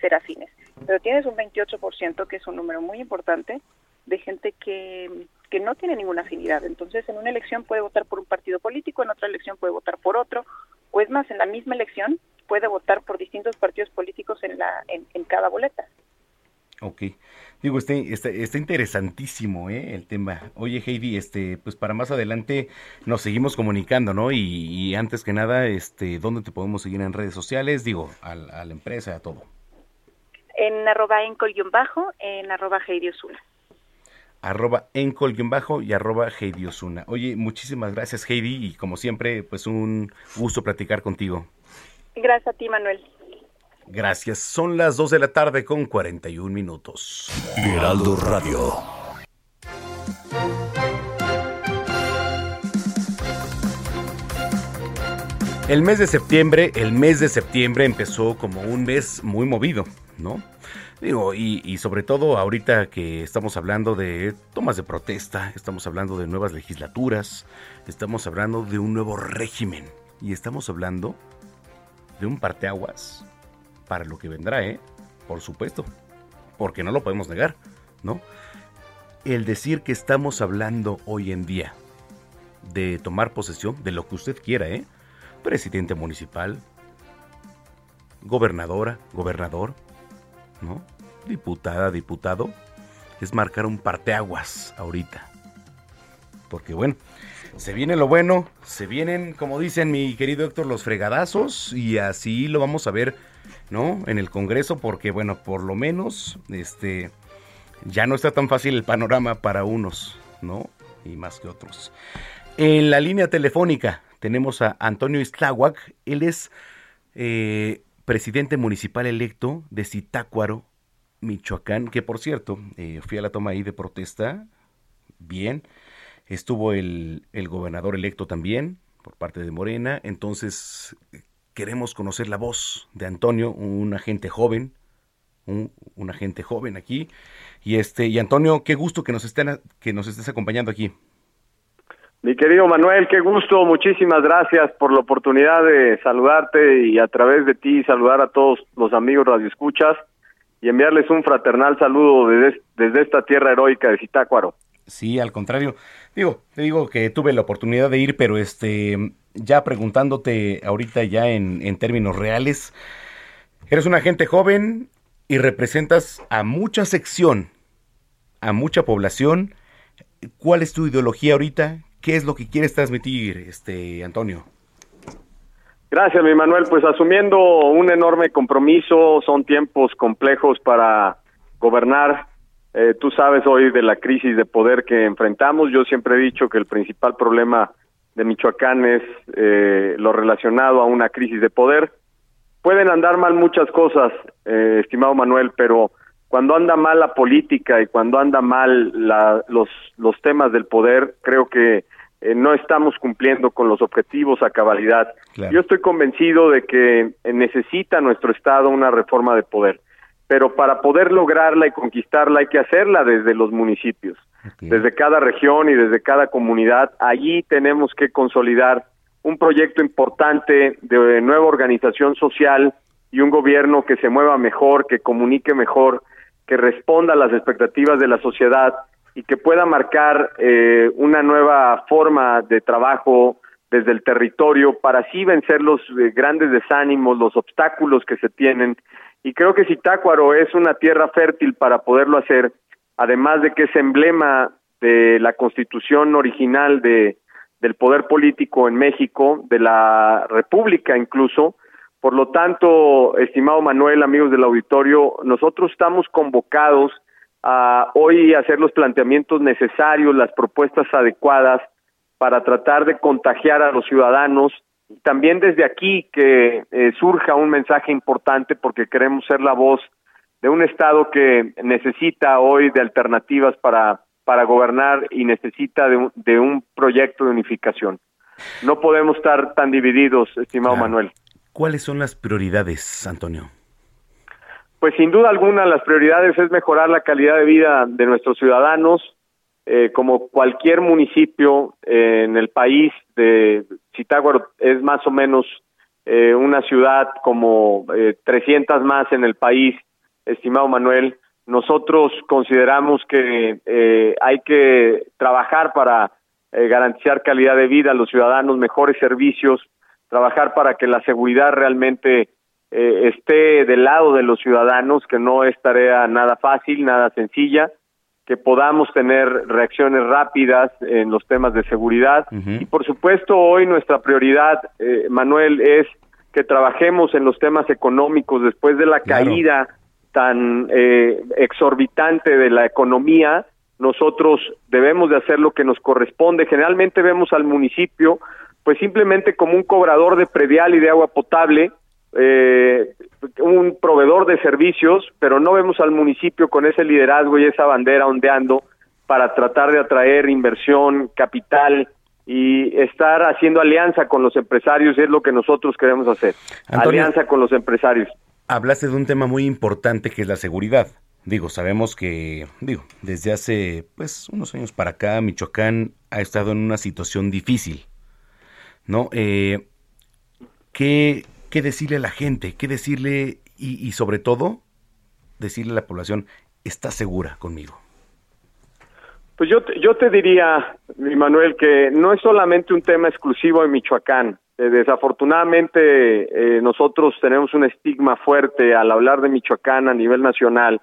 ser afines. Pero tienes un 28%, que es un número muy importante, de gente que, que no tiene ninguna afinidad. Entonces, en una elección puede votar por un partido político, en otra elección puede votar por otro, o es más, en la misma elección puede votar por distintos partidos políticos en, la, en, cada boleta. Ok. Digo, este, este, está interesantísimo ¿eh? el tema. Oye, Heidi, este, pues para más adelante nos seguimos comunicando, ¿no? Y, antes que nada, este, ¿dónde te podemos seguir en redes sociales? Digo, a, a la empresa, a todo. En arroba encol-bajo, en arroba Heidi Osuna. Arroba encol-bajo y arroba Heidi Osuna. Oye, muchísimas gracias, Heidi, y como siempre, pues un gusto platicar contigo. Gracias a ti, Manuel. Gracias. Son las 2 de la tarde con 41 minutos. Heraldo Radio. El mes de septiembre, el mes de septiembre empezó como un mes muy movido, ¿no? Digo, y, y, sobre todo ahorita que estamos hablando de tomas de protesta, estamos hablando de nuevas legislaturas, estamos hablando de un nuevo régimen y estamos hablando de un parteaguas para lo que vendrá, ¿eh? Por supuesto, porque no lo podemos negar, ¿no? El decir que estamos hablando hoy en día de tomar posesión de lo que usted quiera, ¿eh? Presidente municipal, gobernadora, gobernador, ¿no? Diputada, diputado, es marcar un parteaguas ahorita. Porque bueno, se viene lo bueno, se vienen, como dicen mi querido Héctor, los fregadazos y así lo vamos a ver, ¿no? En el Congreso porque, bueno, por lo menos, este, ya no está tan fácil el panorama para unos, ¿no? Y más que otros. En la línea telefónica tenemos a Antonio Istláhuac, él es eh, presidente municipal electo de Zitácuaro, Michoacán, que por cierto, eh, fui a la toma ahí de protesta, bien, Estuvo el, el gobernador electo también por parte de Morena. Entonces queremos conocer la voz de Antonio, un agente joven, un, agente joven aquí. Y este, y Antonio, qué gusto que nos estén, que nos estés acompañando aquí. Mi querido Manuel, qué gusto, muchísimas gracias por la oportunidad de saludarte y a través de ti saludar a todos los amigos radioescuchas y enviarles un fraternal saludo desde, desde esta tierra heroica de Zitácuaro. Sí, al contrario. Digo, te digo que tuve la oportunidad de ir, pero este, ya preguntándote ahorita ya en, en términos reales, eres una gente joven y representas a mucha sección, a mucha población. ¿Cuál es tu ideología ahorita? ¿Qué es lo que quieres transmitir, este, Antonio? Gracias, mi Manuel. Pues asumiendo un enorme compromiso, son tiempos complejos para gobernar eh, tú sabes hoy de la crisis de poder que enfrentamos. Yo siempre he dicho que el principal problema de Michoacán es eh, lo relacionado a una crisis de poder. Pueden andar mal muchas cosas, eh, estimado Manuel, pero cuando anda mal la política y cuando anda mal la, los, los temas del poder, creo que no estamos cumpliendo con los objetivos a cabalidad. Yo estoy convencido de que necesita nuestro Estado una reforma de poder pero para poder lograrla y conquistarla hay que hacerla desde los municipios, desde cada región y desde cada comunidad. Allí tenemos que consolidar un proyecto importante de nueva organización social y un gobierno que se mueva mejor, que comunique mejor, que responda a las expectativas de la sociedad y que pueda marcar eh, una nueva forma de trabajo desde el territorio para así vencer los eh, grandes desánimos, los obstáculos que se tienen y creo que Zitácuaro es una tierra fértil para poderlo hacer, además de que es emblema de la constitución original de, del poder político en México, de la República incluso. Por lo tanto, estimado Manuel, amigos del auditorio, nosotros estamos convocados a hoy hacer los planteamientos necesarios, las propuestas adecuadas para tratar de contagiar a los ciudadanos también desde aquí que eh, surja un mensaje importante porque queremos ser la voz de un Estado que necesita hoy de alternativas para, para gobernar y necesita de un, de un proyecto de unificación. No podemos estar tan divididos, estimado Manuel. ¿Cuáles son las prioridades, Antonio? Pues sin duda alguna las prioridades es mejorar la calidad de vida de nuestros ciudadanos, eh, como cualquier municipio eh, en el país de Zitácuaro es más o menos eh, una ciudad como 300 más en el país, estimado Manuel. Nosotros consideramos que hay que trabajar para garantizar calidad de vida a los ciudadanos, mejores servicios, trabajar para que la seguridad realmente eh, esté del lado de los ciudadanos, que no es tarea nada fácil, nada sencilla, que podamos tener reacciones rápidas en los temas de seguridad. Y por supuesto, hoy nuestra prioridad, eh, Manuel, es que trabajemos en los temas económicos después de la caída tan eh, exorbitante de la economía. Nosotros debemos de hacer lo que nos corresponde. Generalmente vemos al municipio pues simplemente como un cobrador de predial y de agua potable, eh, un proveedor de servicios, pero no vemos al municipio con ese liderazgo y esa bandera ondeando para tratar de atraer inversión, capital y estar haciendo alianza con los empresarios es lo que nosotros queremos hacer. alianza con los empresarios. Hablaste de un tema muy importante que es la seguridad. Digo, sabemos que, digo, desde hace pues unos años para acá Michoacán ha estado en una situación difícil, ¿no? Eh, ¿qué, qué decirle a la gente, qué decirle y, sobre todo decirle a la población, está segura conmigo. Pues yo te, yo te diría, Manuel, que no es solamente un tema exclusivo de Michoacán. Eh, desafortunadamente eh, nosotros tenemos un estigma fuerte al hablar de Michoacán a nivel nacional.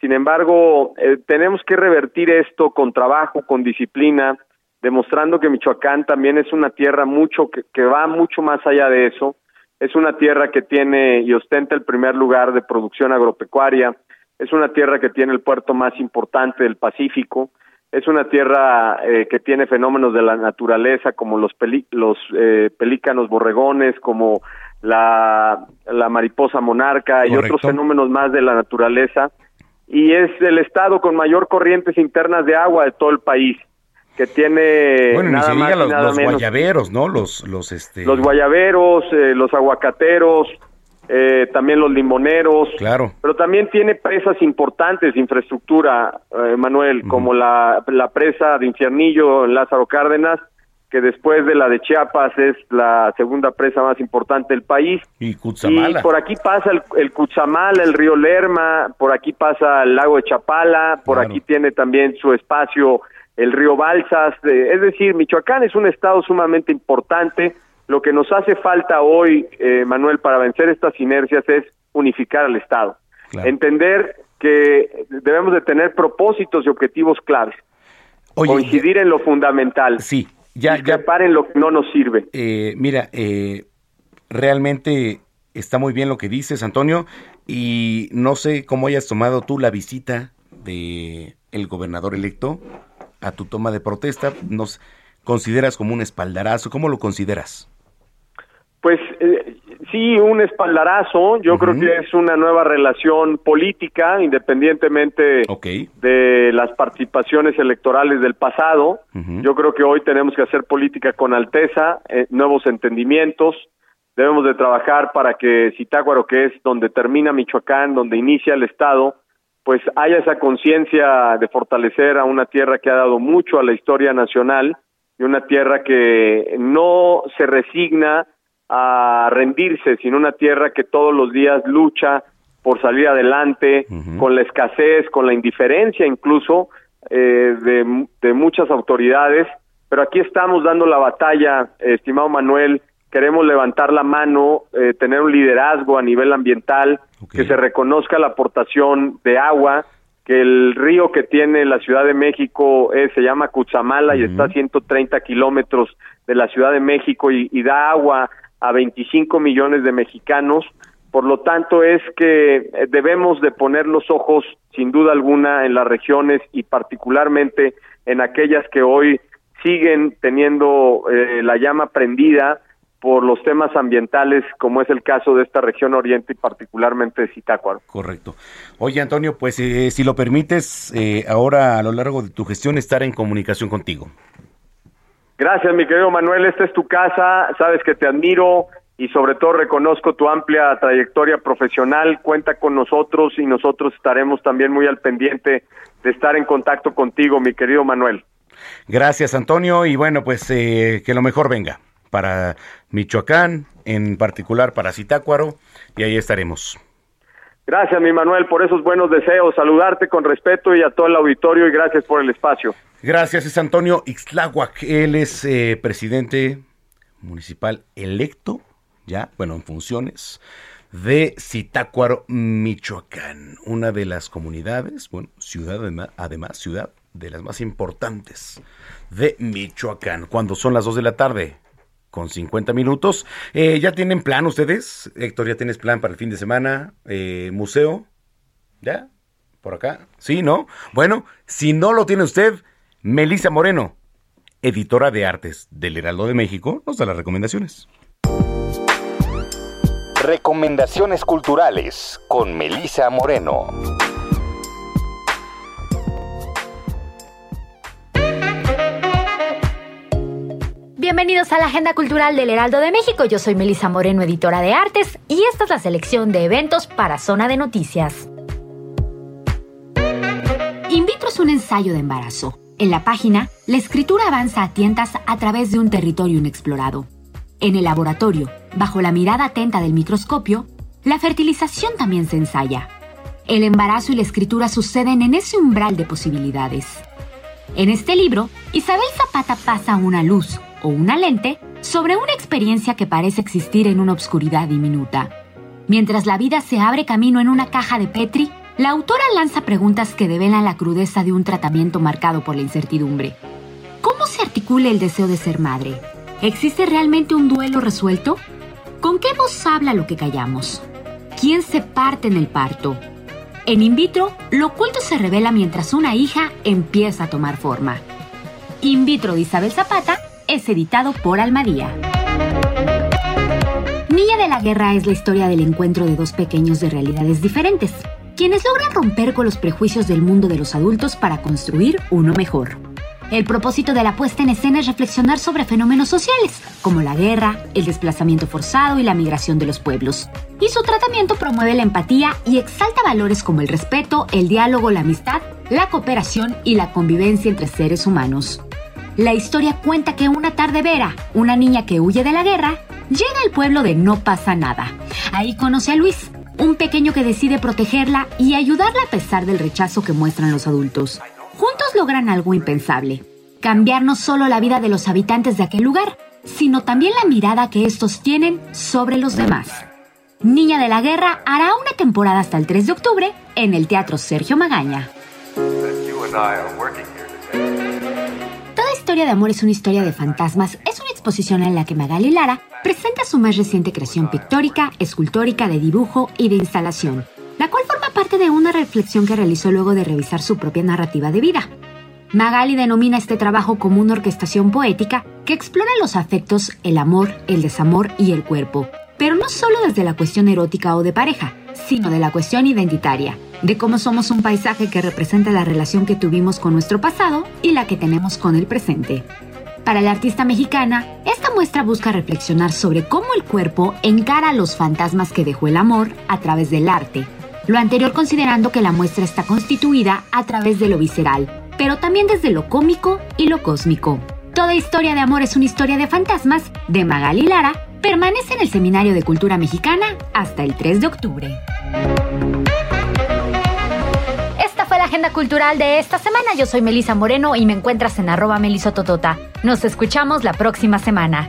Sin embargo, eh, tenemos que revertir esto con trabajo, con disciplina, demostrando que Michoacán también es una tierra mucho que va mucho más allá de eso es una tierra que tiene y ostenta el primer lugar de producción agropecuaria, es una tierra que tiene el puerto más importante del Pacífico, es una tierra eh, que tiene fenómenos de la naturaleza como los, los eh, pelícanos borregones, como la, la mariposa monarca y otros fenómenos más de la naturaleza. Y es el estado con mayor corrientes internas de agua de todo el país que tiene bueno, nada más los, nada los guayaberos, ¿no? Los los este los guayaberos, eh, los aguacateros, eh, también los limoneros. Claro. Pero también tiene presas importantes de infraestructura, eh, Manuel, como la, la presa de Infiernillo en Lázaro Cárdenas, que después de la de Chiapas es la segunda presa más importante del país. Y Cutzamala. Y por aquí pasa el, el Cutzamala, el río Lerma, por aquí pasa el lago de Chapala, por aquí tiene también su espacio el río Balsas, es decir, Michoacán es un estado sumamente importante. Lo que nos hace falta hoy, eh, Manuel, para vencer estas inercias es unificar al Estado. Entender que debemos de tener propósitos y objetivos claves. coincidir en lo fundamental. Sí, ya, ya. en lo que no nos sirve. Eh, mira, eh, realmente está muy bien lo que dices, Antonio, y no sé cómo hayas tomado tú la visita de el gobernador electo a tu toma de protesta? ¿Nos consideras como un espaldarazo? ¿Cómo lo consideras? Pues eh, sí, un espaldarazo. Yo creo que es una nueva relación política, independientemente de las participaciones electorales del pasado. Yo creo que hoy tenemos que hacer política con alteza, eh, nuevos entendimientos. Debemos de trabajar para que Zitácuaro, que es donde termina Michoacán, donde inicia el Estado, pues haya esa conciencia de fortalecer a una tierra que ha dado mucho a la historia nacional y una tierra que no se resigna a rendirse, sino una tierra que todos los días lucha por salir adelante, con la escasez, con la indiferencia incluso eh, de, de muchas autoridades, pero aquí estamos dando la batalla, estimado Manuel, queremos levantar la mano, eh, tener un liderazgo a nivel ambiental, que se reconozca la aportación de agua, que el río que tiene la Ciudad de México eh, se llama Cutzamala y está a 130 kilómetros de la Ciudad de México y, y, da agua a 25 millones de mexicanos. Por lo tanto, es que eh, debemos de poner los ojos, sin duda alguna, en las regiones y particularmente en aquellas que hoy siguen teniendo la llama prendida por los temas ambientales, como es el caso de esta región oriente y particularmente de Zitácuaro. Correcto. Oye, Antonio, pues eh, si lo permites, eh, ahora a lo largo de tu gestión estar en comunicación contigo. Gracias, mi querido Manuel. Esta es tu casa. Sabes que te admiro y sobre todo reconozco tu amplia trayectoria profesional. Cuenta con nosotros y nosotros estaremos también muy al pendiente de estar en contacto contigo, mi querido Manuel. Gracias, Antonio. Y bueno, pues eh, que lo mejor venga para Michoacán, en particular para Zitácuaro, y ahí estaremos. Gracias, mi Manuel, por esos buenos deseos. Saludarte con respeto y a todo el auditorio y gracias por el espacio. Gracias, es Antonio Ixtláhuac. Él es eh, presidente municipal electo, ya, bueno, en funciones, de Zitácuaro, Michoacán. Una de las comunidades, bueno, ciudad además, ciudad de las más importantes de Michoacán. Cuando son las 2 de la tarde, con 50 minutos. Eh, ¿Ya tienen plan ustedes? Héctor, ¿ya tienes plan para el fin de semana? Eh, ¿Museo? ¿Ya? ¿Por acá? ¿Sí, no? Bueno, si no lo tiene usted, Melissa Moreno, editora de artes del Heraldo de México, nos da las recomendaciones. Recomendaciones culturales con Melissa Moreno. Bienvenidos a la Agenda Cultural del Heraldo de México. Yo soy Melisa Moreno, editora de artes, y esta es la selección de eventos para Zona de Noticias. In vitro es un ensayo de embarazo. En la página, la escritura avanza a tientas a través de un territorio inexplorado. En el laboratorio, bajo la mirada atenta del microscopio, la fertilización también se ensaya. El embarazo y la escritura suceden en ese umbral de posibilidades. En este libro, Isabel Zapata pasa una luz, o una lente sobre una experiencia que parece existir en una obscuridad diminuta. Mientras la vida se abre camino en una caja de Petri, la autora lanza preguntas que develan la crudeza de un tratamiento marcado por la incertidumbre. ¿Cómo se articula el deseo de ser madre? ¿Existe realmente un duelo resuelto? ¿Con qué voz habla lo que callamos? ¿Quién se parte en el parto? En in vitro, lo oculto se revela mientras una hija empieza a tomar forma. In vitro de Isabel Zapata es editado por Almadía. Niña de la Guerra es la historia del encuentro de dos pequeños de realidades diferentes, quienes logran romper con los prejuicios del mundo de los adultos para construir uno mejor. El propósito de la puesta en escena es reflexionar sobre fenómenos sociales, como la guerra, el desplazamiento forzado y la migración de los pueblos. Y su tratamiento promueve la empatía y exalta valores como el respeto, el diálogo, la amistad, la cooperación y la convivencia entre seres humanos. La historia cuenta que una tarde Vera, una niña que huye de la guerra, llega al pueblo de No pasa nada. Ahí conoce a Luis, un pequeño que decide protegerla y ayudarla a pesar del rechazo que muestran los adultos. Juntos logran algo impensable, cambiar no solo la vida de los habitantes de aquel lugar, sino también la mirada que estos tienen sobre los demás. Niña de la Guerra hará una temporada hasta el 3 de octubre en el Teatro Sergio Magaña. Historia de Amor es una historia de fantasmas es una exposición en la que Magali Lara presenta su más reciente creación pictórica, escultórica, de dibujo y de instalación, la cual forma parte de una reflexión que realizó luego de revisar su propia narrativa de vida. Magali denomina este trabajo como una orquestación poética que explora los afectos, el amor, el desamor y el cuerpo, pero no solo desde la cuestión erótica o de pareja, sino de la cuestión identitaria, de cómo somos un paisaje que representa la relación que tuvimos con nuestro pasado y la que tenemos con el presente. Para la artista mexicana, esta muestra busca reflexionar sobre cómo el cuerpo encara los fantasmas que dejó el amor a través del arte, lo anterior considerando que la muestra está constituida a través de lo visceral, pero también desde lo cómico y lo cósmico. Toda historia de amor es una historia de fantasmas de Magali Lara, permanece en el Seminario de Cultura Mexicana hasta el 3 de octubre. agenda cultural de esta semana. Yo soy Melisa Moreno y me encuentras en arroba melisototota. Nos escuchamos la próxima semana.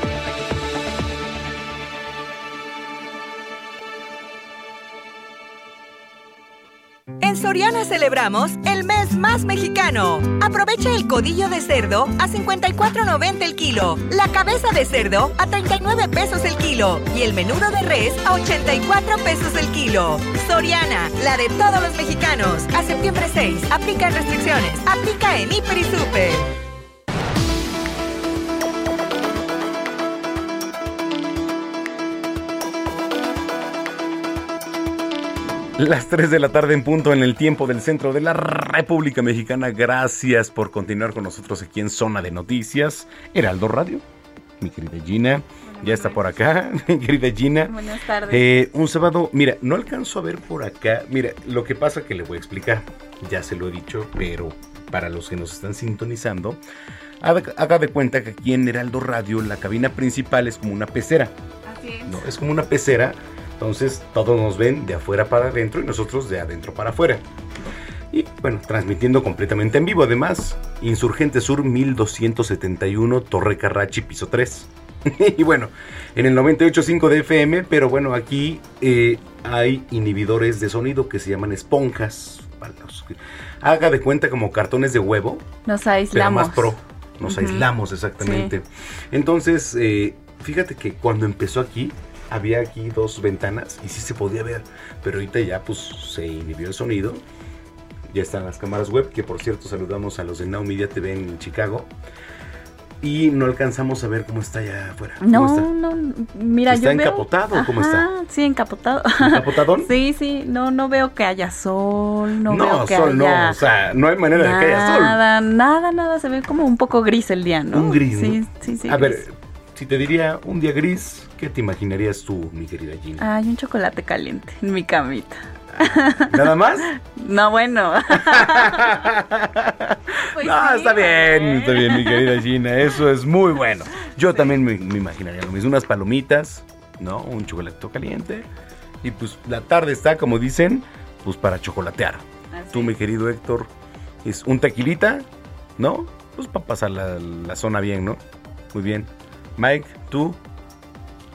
Celebramos el mes más mexicano. Aprovecha el codillo de cerdo a 54.90 el kilo, la cabeza de cerdo a 39 pesos el kilo y el menudo de res a 84 pesos el kilo. Soriana, la de todos los mexicanos. A septiembre 6, aplica restricciones. Aplica en Hiper y Super. Las 3 de la tarde en punto en el tiempo del centro de la República Mexicana. Gracias por continuar con nosotros aquí en Zona de Noticias. Heraldo Radio. Mi querida Gina. Ya está por acá, (laughs) mi querida Gina. Buenas tardes. Eh, un sábado, mira, no alcanzo a ver por acá. Mira, lo que pasa que le voy a explicar. Ya se lo he dicho, pero para los que nos están sintonizando, haga de cuenta que aquí en Heraldo Radio la cabina principal es como una pecera. Así es. No, es como una pecera. Entonces todos nos ven de afuera para adentro y nosotros de adentro para afuera. Y bueno, transmitiendo completamente en vivo. Además, Insurgente Sur 1271, Torre Carrachi, piso 3. (laughs) y bueno, en el 98.5 de FM, pero bueno, aquí eh, hay inhibidores de sonido que se llaman esponjas. Haga de cuenta como cartones de huevo, Nos pero aislamos. más pro. Nos aislamos exactamente. Entonces, eh, fíjate que cuando empezó aquí, había aquí dos ventanas y sí se podía ver. Pero ahorita ya pues se inhibió el sonido. Ya están las cámaras web, que por cierto saludamos a los de Now Media TV en Chicago. Y no alcanzamos a ver cómo está allá afuera. ¿Cómo No, está? no, mira, ¿Está yo veo... encapotado o cómo está? Sí, encapotado. ¿Encapotadón? (laughs) sí, sí, no, no veo que haya sol, no, No, veo que sol no, haya... o sea, no hay manera de que haya sol. Nada, nada, nada, se ve como un poco gris el día, ¿no? Un gris, ¿no? Sí, sí, sí. a gris. ver, si te diría un día gris, ¿qué te imaginarías tú, mi querida Gina? Hay un chocolate caliente en mi camita. (laughs) ¿Nada más? No, bueno. (laughs) Pues no, sí, está bien, está bien, mi querida Gina. Eso es muy bueno. Yo también me, me imaginaría lo mismo. Unas palomitas, ¿no? Un chocolate caliente. Y pues la tarde está, como dicen, pues para chocolatear. Tú, mi querido Héctor, es un tequilita, ¿no? Pues para pasar la, la zona bien, ¿no? Muy bien. Mike, tú,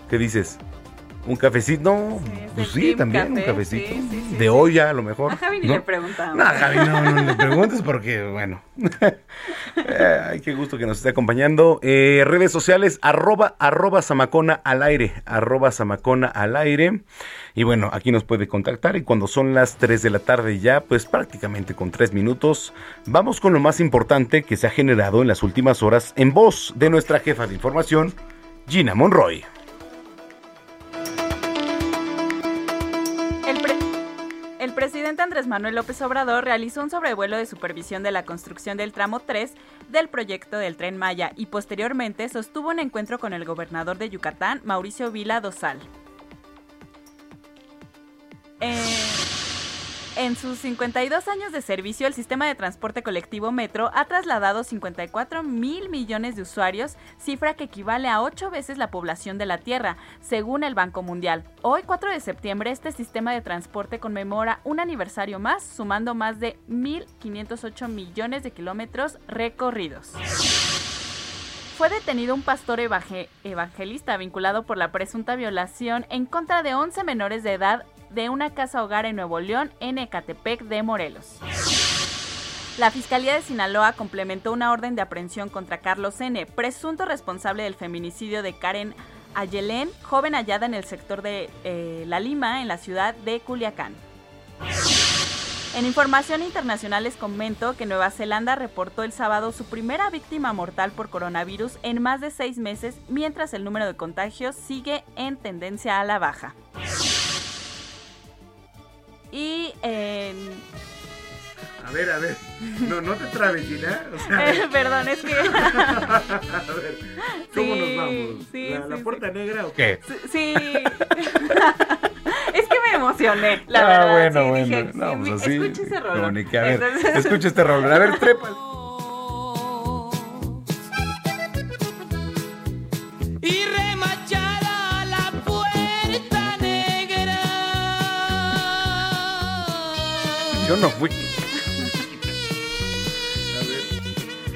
¿qué dices? ¿Un cafecito? No, pues sí, también, un cafecito. sí, sí, sí, de sí. olla, a lo mejor. A Javi ni ¿no? le preguntamos. No, Javi, no, no le (laughs) preguntes porque, bueno. (laughs) Eh, Ay, qué gusto que nos esté acompañando. Eh, redes sociales, arroba, arroba Samacona al aire, arroba Samacona al aire. Y bueno, aquí nos puede contactar y cuando son las 3 de la tarde ya, pues prácticamente con 3 minutos, vamos con lo más importante que se ha generado en las últimas horas en voz de nuestra jefa de información, Gina Monroy. Manuel López Obrador realizó un sobrevuelo de supervisión de la construcción del tramo 3 del proyecto del tren Maya y posteriormente sostuvo un encuentro con el gobernador de Yucatán, Mauricio Vila Dosal. Eh, en sus 52 años de servicio, el sistema de transporte colectivo Metro ha trasladado 54 mil millones de usuarios, cifra que equivale a ocho veces la población de la Tierra, según el Banco Mundial. Hoy, 4 de septiembre, este sistema de transporte conmemora un aniversario más, sumando más de 1.508 millones de kilómetros recorridos. Fue detenido un pastor evangel- evangelista vinculado por la presunta violación en contra de 11 menores de edad de una casa hogar en Nuevo León, en Ecatepec de Morelos. La Fiscalía de Sinaloa complementó una orden de aprehensión contra Carlos N., presunto responsable del feminicidio de Karen Ayelén, joven hallada en el sector de eh, La Lima, en la ciudad de Culiacán. En información internacional les comento que Nueva Zelanda reportó el sábado su primera víctima mortal por coronavirus en más de seis meses, mientras el número de contagios sigue en tendencia a la baja. Y en... A ver, a ver. No, no te trabes, Gina. O sea, Eh, perdón, es que... (laughs) a ver, ¿cómo Sí, nos vamos? sí, ¿La, la sí, puerta negra o qué? Sí. (laughs) es que me emocioné, la ah, verdad. bueno, sí, bueno. dije, no, sí, pues así. Escucha ese que, a ver, Entonces- escucha este rollo. A ver, trepa. y remachada Yo no fui.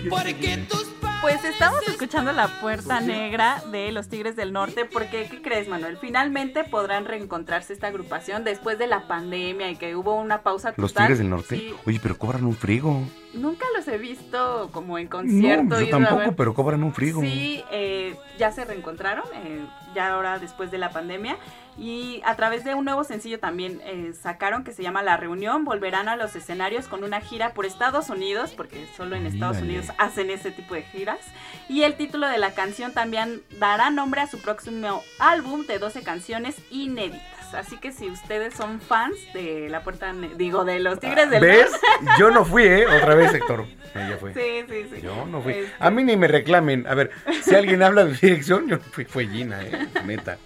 Porque tus Pues estamos escuchando la puerta negra de los Tigres del Norte porque, ¿qué crees, Manuel? Finalmente podrán reencontrarse esta agrupación después de la pandemia y que hubo una pausa total. Los Tigres del Norte. Sí, Oye, pero cobran un frigo. Nunca los he visto como en No, concierto. yo ido a tampoco, pero cobran un frigo. Sí, eh, ya se reencontraron, eh, ya ahora después de la pandemia. Y a través de un nuevo sencillo también eh, sacaron que se llama La Reunión. Volverán a los escenarios con una gira por Estados Unidos, porque solo en Estados. Unidos hacen ese tipo de giras. Y el título de la canción también dará nombre a su próximo álbum de 12 canciones inéditas. Así que si ustedes son fans de la puerta, digo, de los Tigres del ¿Ves? Yo no fui, ¿eh? Otra vez, Héctor. Ella fue. Sí, sí, sí. Yo no fui. Este, A mí ni me reclamen. A ver, si alguien habla de dirección, yo no fui. Fue Gina, ¿eh? Neta.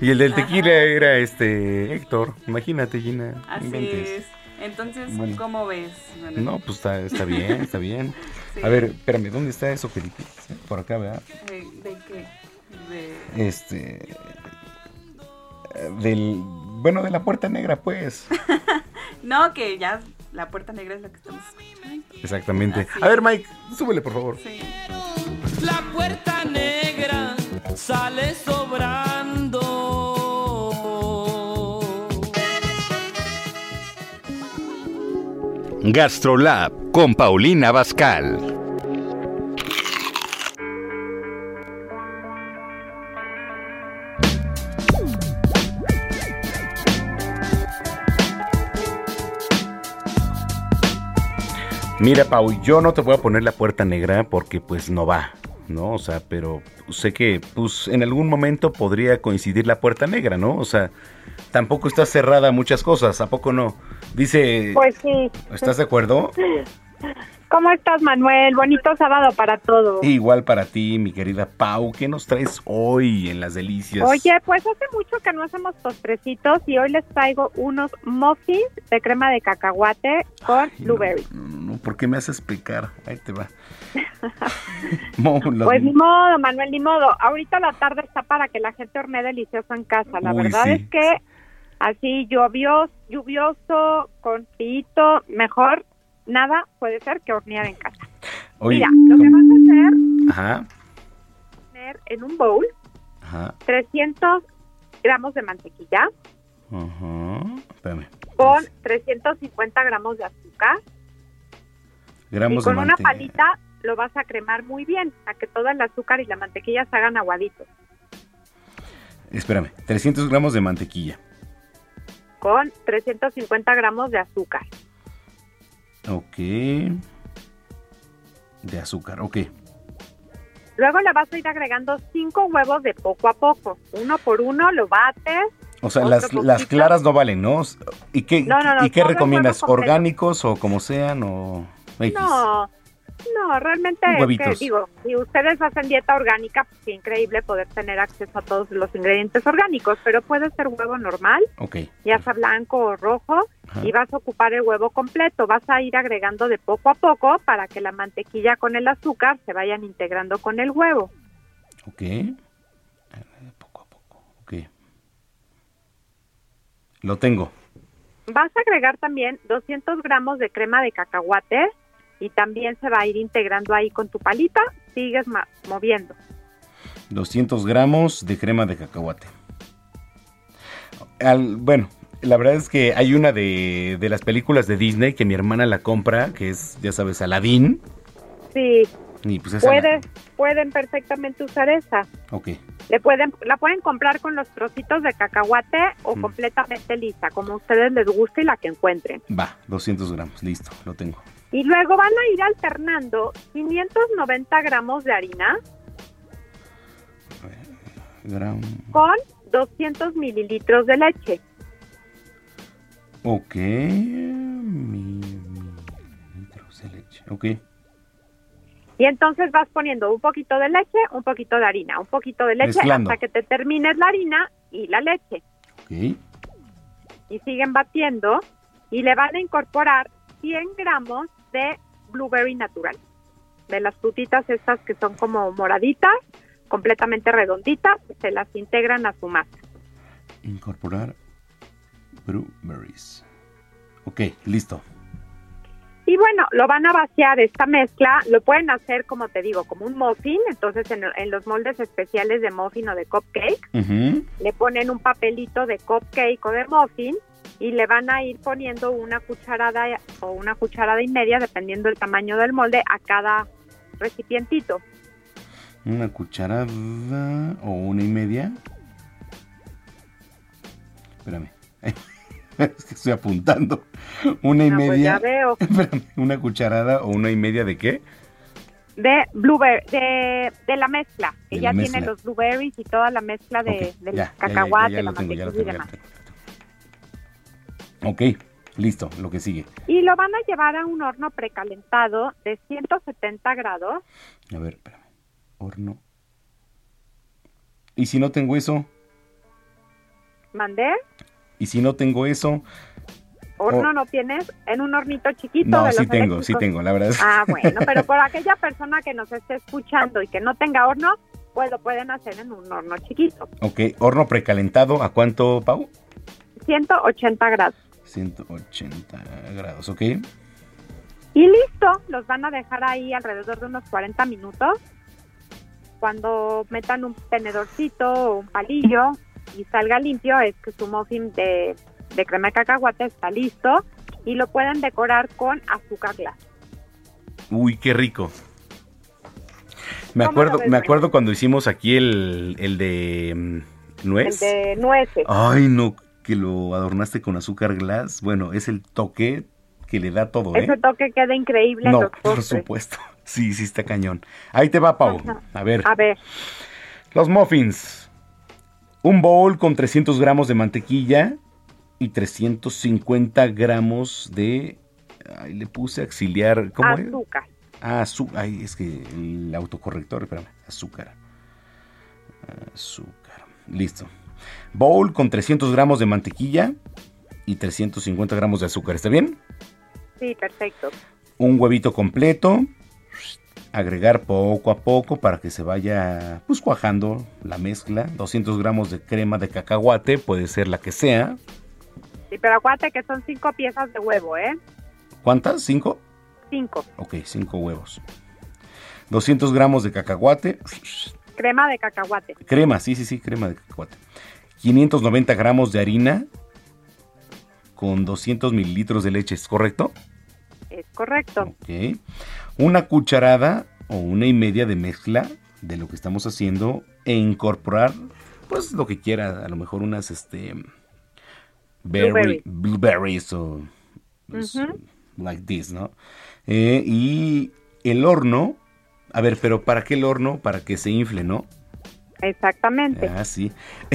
Y el del tequila era este Héctor. Imagínate, Gina. Así inventes. es. Entonces, Bueno. ¿cómo ves? Manuel? No, pues está, está bien, está bien. Sí. A ver, espérame, ¿dónde está eso dijiste? Por acá, ¿verdad? ¿De, de qué? De... Este. Del. Bueno, de la puerta negra, pues. (laughs) No, que ya la puerta negra es la que estamos escuchando. Exactamente. Así A ver, Mike, súbele, por favor. Sí. la puerta negra sale sobrando. Gastrolab con Paulina Bascal. Mira, Pau, yo no te voy a poner la puerta negra porque pues no va, ¿no? O sea, pero sé que pues en algún momento podría coincidir la puerta negra, ¿no? O sea, tampoco está cerrada a muchas cosas, ¿a poco no? Dice, Pues sí. ¿estás de acuerdo? (laughs) ¿Cómo estás, Manuel? Bonito sábado para todos. Igual para ti, mi querida Pau, ¿qué nos traes hoy en las delicias? Oye, pues hace mucho que no hacemos postrecitos y hoy les traigo unos muffins de crema de cacahuate con blueberry. No, ¿por qué me haces picar? Ahí te va. (laughs) Pues ni modo, Manuel, ni modo. Ahorita la tarde está para que la gente hornee delicioso en casa. La Uy, verdad sí. es que así lluvioso, lluvioso, con frío, mejor nada puede ser que hornear en casa. Oye, Mira, lo que vas a hacer Ajá, poner en un bowl ajá, 300 gramos de mantequilla ajá. Espérame. con 350 gramos de azúcar Gramos y con de una palita lo vas a cremar muy bien, a que todo el azúcar y la mantequilla se hagan aguaditos. Espérame, 300 gramos de mantequilla. Con 350 gramos de azúcar. Ok. De azúcar, ok. Luego le vas a ir agregando cinco huevos de poco a poco. Uno por uno lo bates. O sea, las, las claras no valen, ¿no? ¿Y qué, No, no, no, ¿y qué recomiendas? ¿Orgánicos o como sean o X? No, no, realmente es que, Huevitos. digo, si ustedes hacen dieta orgánica, pues qué increíble poder tener acceso a todos los ingredientes orgánicos, pero puede ser huevo normal, Ok. ya sea blanco o rojo, Ajá. y vas a ocupar el huevo completo. Vas a ir agregando de poco a poco para que la mantequilla con el azúcar se vayan integrando con el huevo. Ok. Poco a poco. Ok. Lo tengo. Vas a agregar también 200 gramos de crema de cacahuate y también se va a ir integrando ahí con tu palita. Sigues moviendo. 200 gramos de crema de cacahuate. Al- bueno, la verdad es que hay una de, de las películas de Disney que mi hermana la compra, que es, ya sabes, Aladdin. Sí, Y pues esa la- puede, pueden perfectamente usar esa. Ok. Le pueden, la pueden comprar con los trocitos de cacahuate o Mm. completamente lisa, como a ustedes les guste y la que encuentren. Va, 200 gramos. Listo, lo tengo. Y luego van a ir alternando 590 gramos de harina Gram- con 200 mililitros de leche. Ok. Mi- Ok. Y entonces vas poniendo un poquito de leche, un poquito de harina, un poquito de leche Mezclando. hasta que te termines la harina y la leche. Ok. Y siguen batiendo y le van a incorporar 100 gramos de blueberry natural. De las frutitas estas que son como moraditas, completamente redonditas, se las integran a su masa. Incorporar blueberries. Ok, listo. Y bueno, lo van a vaciar esta mezcla, lo pueden hacer como te digo, como un muffin, entonces en, en los moldes especiales de muffin o de cupcake, le ponen un papelito de cupcake o de muffin y le van a ir poniendo una cucharada o una cucharada y media, dependiendo del tamaño del molde, a cada recipientito. Una cucharada o una y media. Espérame. (laughs) Es que estoy apuntando. Una y Ah, pues media. ya veo. (laughs) Espérame, una cucharada o una y media de qué? De blueberry, de, de la mezcla, que De ya la tiene los blueberries y toda la mezcla de, Ok, del ya, cacahuate, ya, ya la mantequilla y demás. Ok, listo, lo que sigue. Y lo van a llevar a un horno precalentado de 170 grados. A ver, espérame. Horno. ¿Y si no tengo eso? ¿Mandé? ¿Y si no tengo eso? ¿Horno Oh. no tienes? ¿En un hornito chiquito? No, de sí tengo, sí tengo, la verdad. es- Ah, (laughs) bueno, pero por aquella persona que nos esté escuchando y que no tenga horno, pues lo pueden hacer en un horno chiquito. Ok, horno precalentado, ¿a cuánto, Pau? 180 grados. 180 grados, ok. Y listo, los van a dejar ahí alrededor de unos 40 minutos. Cuando metan un tenedorcito o un palillo y salga limpio, es que su muffin de, de crema de cacahuate está listo y lo pueden decorar con azúcar glass. Uy, qué rico. Me ¿Cómo acuerdo, ves, me acuerdo cuando hicimos aquí el, el de mm, nuez. El de nueces. Ay, no, que lo adornaste con azúcar glass. Bueno, es el toque que le da todo, ¿eh? Ese toque queda increíble en No, los por supuesto. (laughs) Sí, sí está cañón. Ahí te va, Pau. Ajá. A ver. A ver, Los muffins. Un bowl con 300 gramos de mantequilla y 350 gramos de... Ay, le puse auxiliar. ¿Cómo azúcar. Ah, azúcar. Ay, es que el autocorrector, espérame. Azúcar. Azúcar. Listo. Bowl con 300 gramos de mantequilla y 350 gramos de azúcar. ¿Está bien? Sí, perfecto. Un huevito completo. Agregar poco a poco para que se vaya pues cuajando la mezcla. 200 gramos de crema de cacahuate, puede ser la que sea. Sí, pero acuérdate que son cinco piezas de huevo, ¿eh? ¿Cuántas? ¿Cinco? Cinco. Ok, cinco huevos. 200 gramos de cacahuate. Crema de cacahuate. Crema, sí, sí, sí, crema de cacahuate. 590 gramos de harina con 200 mililitros de leche, ¿es correcto? Es correcto. Ok. Una cucharada o una y media de mezcla de lo que estamos haciendo e incorporar, pues lo que quiera, a lo mejor unas, este, berry, Blueberry. blueberries o like this, ¿no? Eh, y el horno, a ver, pero ¿para qué el horno? Para que se infle, ¿no? Exactamente. Ah, sí.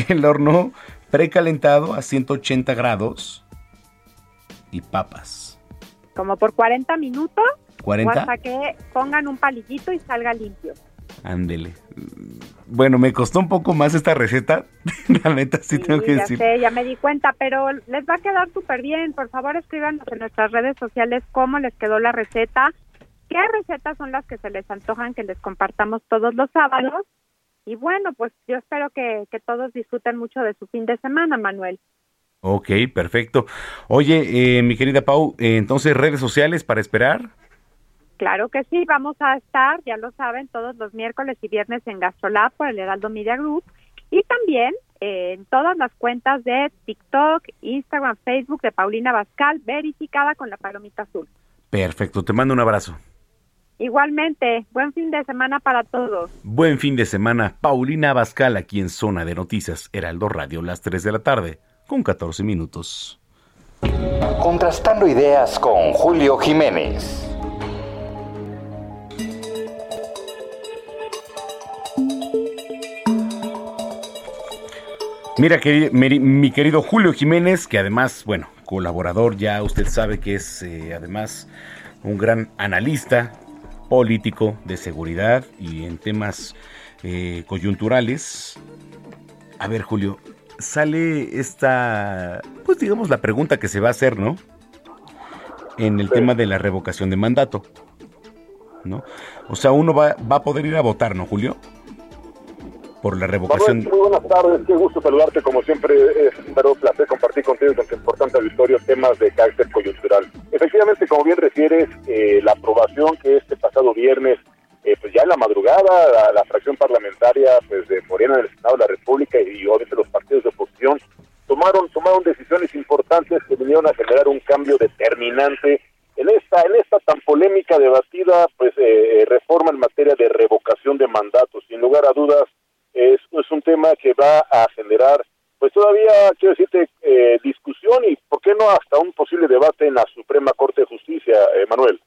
El horno precalentado a 180 grados y papas. Como por 40 minutos. 40. O hasta que pongan un palillito y salga limpio. Ándele. Bueno, me costó un poco más esta receta. (laughs) La neta, sí, tengo que ya decir. sé, ya me di cuenta, pero les va a quedar súper bien. Por favor, escríbanos en nuestras redes sociales cómo les quedó la receta, qué recetas son las que se les antojan que les compartamos todos los sábados. Y bueno, pues yo espero que, que todos disfruten mucho de su fin de semana, Manuel. Ok, perfecto. Oye, eh, mi querida Pau, eh, entonces redes sociales para esperar. Claro que sí, vamos a estar, ya lo saben, todos los miércoles y viernes en Gastrolab por el Heraldo Media Group y también eh, en todas las cuentas de TikTok, Instagram, Facebook de Paulina Bascal, verificada con la palomita azul. Perfecto, te mando un abrazo. Igualmente, buen fin de semana para todos. Buen fin de semana. Paulina Abascal aquí en Zona de Noticias, Heraldo Radio, las 3 de la tarde, con 14 minutos. Contrastando ideas con Julio Jiménez. Mira, queri- meri- mi querido Julio Jiménez, que además, bueno, colaborador, ya usted sabe que es eh, además un gran analista político de seguridad y en temas eh, coyunturales. A ver, Julio, sale esta, pues digamos la pregunta que se va a hacer, ¿no? En el tema de la revocación de mandato, ¿no? O sea, uno va, va a poder ir a votar, ¿no, Julio? Por la revocación. Manuel, muy buenas tardes, qué gusto saludarte. Como siempre, es un verdadero placer compartir contigo con tu importante auditorio temas de carácter coyuntural. Efectivamente, como bien refieres, eh, la aprobación que este pasado viernes, eh, pues ya en la madrugada, la, la fracción parlamentaria pues de Morena del Senado de la República y obviamente los partidos de oposición tomaron tomaron decisiones importantes que vinieron a generar un cambio determinante en esta en esta tan polémica debatida pues eh, eh, reforma en materia de revocación de mandatos sin lugar a dudas es, es un tema que va a generar pues todavía quiero decirte eh, discusión y por qué no hasta un posible debate en la Suprema Corte de Justicia eh, Manuel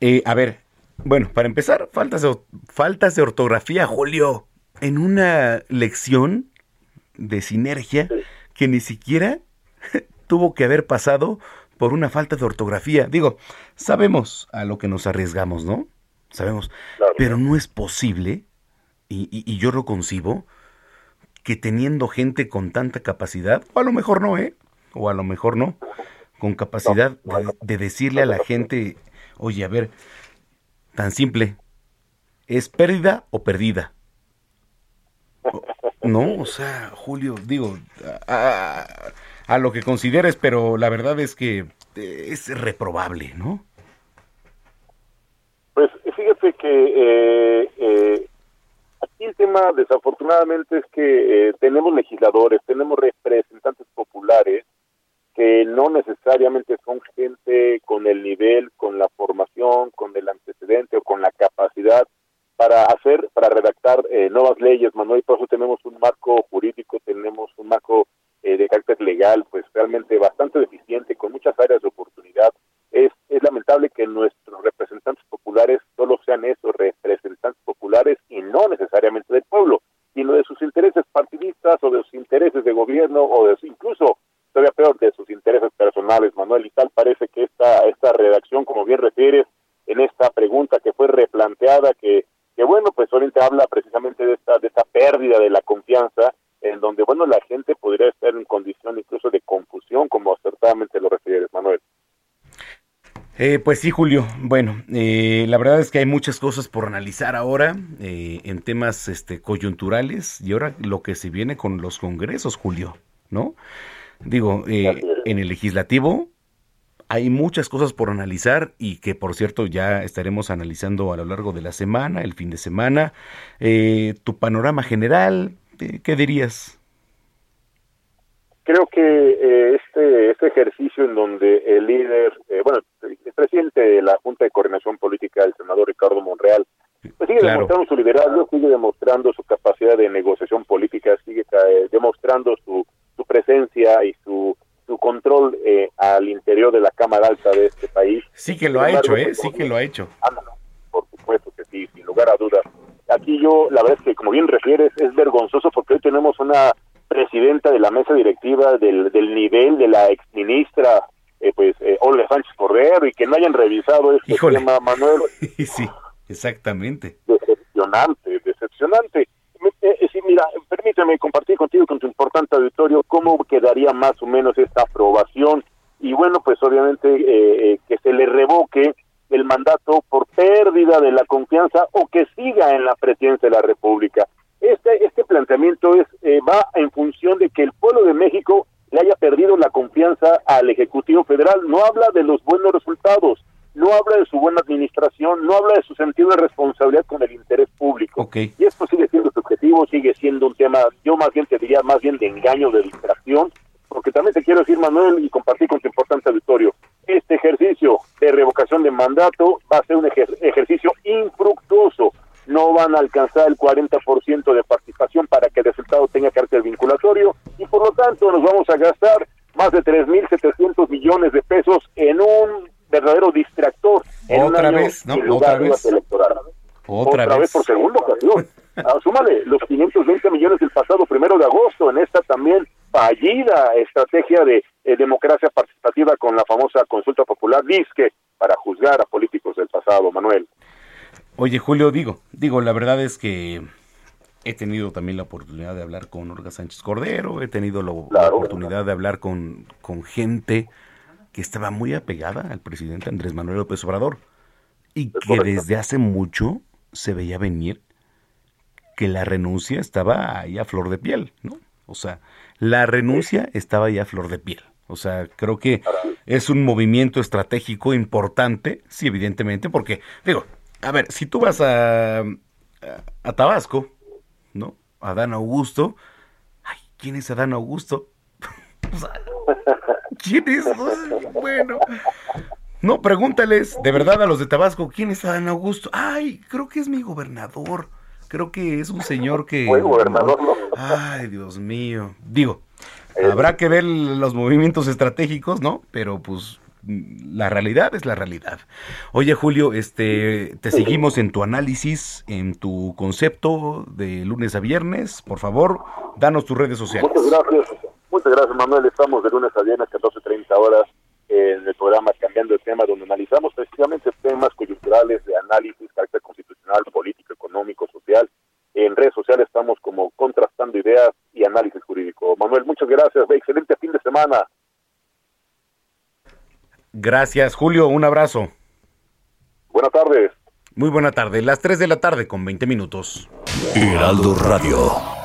Eh, a ver, bueno, para empezar, faltas de, faltas de ortografía, Julio. En una lección de sinergia que ni siquiera (laughs) tuvo que haber pasado por una falta de ortografía. Digo, sabemos a lo que nos arriesgamos, ¿no? Sabemos. Pero no es posible, y, y- yo lo concibo, que teniendo gente con tanta capacidad, o a lo mejor no, ¿eh? O a lo mejor no, con capacidad de, de decirle a la gente, oye, a ver, tan simple, ¿es pérdida o perdida? No, o sea, Julio, digo, a lo que consideres, pero la verdad es que eh, es reprobable, ¿no? Pues fíjate que eh, eh, aquí el tema desafortunadamente es que eh, tenemos legisladores, tenemos representantes populares que no necesariamente son gente con el nivel, con la formación, con el antecedente o con la capacidad para hacer, para redactar eh, nuevas leyes, Manuel, por eso tenemos un marco jurídico, tenemos un marco eh, de carácter legal, pues realmente bastante deficiente, con muchas áreas de oportunidad. Es, es lamentable que nuestros representantes populares solo sean esos representantes populares y no necesariamente del pueblo, sino de sus intereses partidistas o de sus intereses de gobierno o de incluso, todavía peor, de sus intereses personales, Manuel, y tal parece que esta, esta redacción, como bien refieres, en esta pregunta que fue replanteada, que, que bueno, pues ahorita habla precisamente de esta, de esta pérdida de la confianza, en donde, bueno, la gente podría estar en condición incluso de confusión, como acertadamente lo refieres, Manuel. Eh, pues sí, Julio. Bueno, eh, la verdad es que hay muchas cosas por analizar ahora eh, en temas este, coyunturales y ahora lo que se viene con los congresos, Julio, ¿no? Digo, eh, en el legislativo hay muchas cosas por analizar y que, por cierto, ya estaremos analizando a lo largo de la semana, el fin de semana. Eh, tu panorama general, eh, ¿qué dirías? Creo que este, este ejercicio en donde el líder, eh, bueno, presidente de la Junta de Coordinación Política, el senador Ricardo Monreal, pues sigue Claro. demostrando su liderazgo, sigue demostrando su capacidad de negociación política, sigue eh, demostrando su, su presencia y su, su control eh, al interior de la Cámara Alta de este país. Sí que lo ha hecho, ¿eh? pues, Sí que lo ha hecho. Ah, por supuesto que sí, sin lugar a dudas. Aquí yo, la verdad es que, como bien refieres, es vergonzoso porque hoy tenemos una presidenta de la mesa directiva del, del nivel de la exministra, eh, pues, eh, Olga Sánchez Cordero, y que no hayan revisado este Híjole. tema, Manuel, (laughs) sí, exactamente. decepcionante, decepcionante. Eh, eh, sí, mira, permíteme compartir contigo, con tu importante auditorio, cómo quedaría más o menos esta aprobación. Y bueno, pues obviamente eh, eh, que se le revoque el mandato por pérdida de la confianza o que siga en la presidencia de la República. Este, este planteamiento es eh, va en función de que el pueblo de México le haya perdido la confianza al Ejecutivo Federal. No habla de los buenos resultados, no habla de su buena administración, no habla de su sentido de responsabilidad con el interés público. Y esto sigue siendo su objetivo, sigue siendo un tema, yo más bien te diría, más bien de engaño, de distracción, porque también te quiero decir, Manuel, y compartir con tu importante auditorio, este ejercicio de revocación de mandato va a ser un ejer- ejercicio infructuoso. No van a alcanzar el 40% de participación para que el resultado tenga carácter vinculatorio y por lo tanto nos vamos a gastar más de 3.700 millones de pesos en un verdadero distractor. En un Otra lugar Otra vez. Otra, por segunda ocasión. Ah, súmale los 520 millones del pasado primero de agosto en esta también fallida estrategia de eh, democracia participativa con la famosa consulta popular. Dice para juzgar a políticos del pasado, Manuel. Oye, Julio, digo, digo, la verdad es que he tenido también la oportunidad de hablar con Olga Sánchez Cordero, he tenido la, la oportunidad de hablar con, con gente que estaba muy apegada al presidente Andrés Manuel López Obrador y que desde hace mucho se veía venir que la renuncia estaba ahí a flor de piel, ¿no? O sea, la renuncia estaba ahí a flor de piel. O sea, creo que es un movimiento estratégico importante, sí, evidentemente, porque, digo, a ver, si tú vas a, a, a Tabasco, ¿no? Adán Augusto, ay, ¿quién es Adán Augusto? (laughs) o sea, ¿Quién es? Bueno. No, pregúntales, de verdad, a los de Tabasco, ¿quién es Adán Augusto? Ay, creo que es mi gobernador. Creo que es un señor que... Fue gobernador, ¿no? Ay, Dios mío. Digo, habrá que ver los movimientos estratégicos, ¿no? Pero pues la realidad es la realidad. Oye, Julio, este, te seguimos en tu análisis, en tu concepto de lunes a viernes. Por favor, danos tus redes sociales. Muchas gracias. Muchas gracias, Manuel. Estamos de lunes a viernes, 14.30 horas, en el programa Cambiando el Tema, donde analizamos precisamente temas coyunturales de análisis, carácter constitucional, político, económico, social. En redes sociales estamos como contrastando ideas y análisis jurídico. Manuel, muchas gracias. Excelente fin de semana. Gracias, Julio. Un abrazo. Buenas tardes. Muy buena tarde. Las 3 de la tarde con 20 minutos. Heraldo Radio.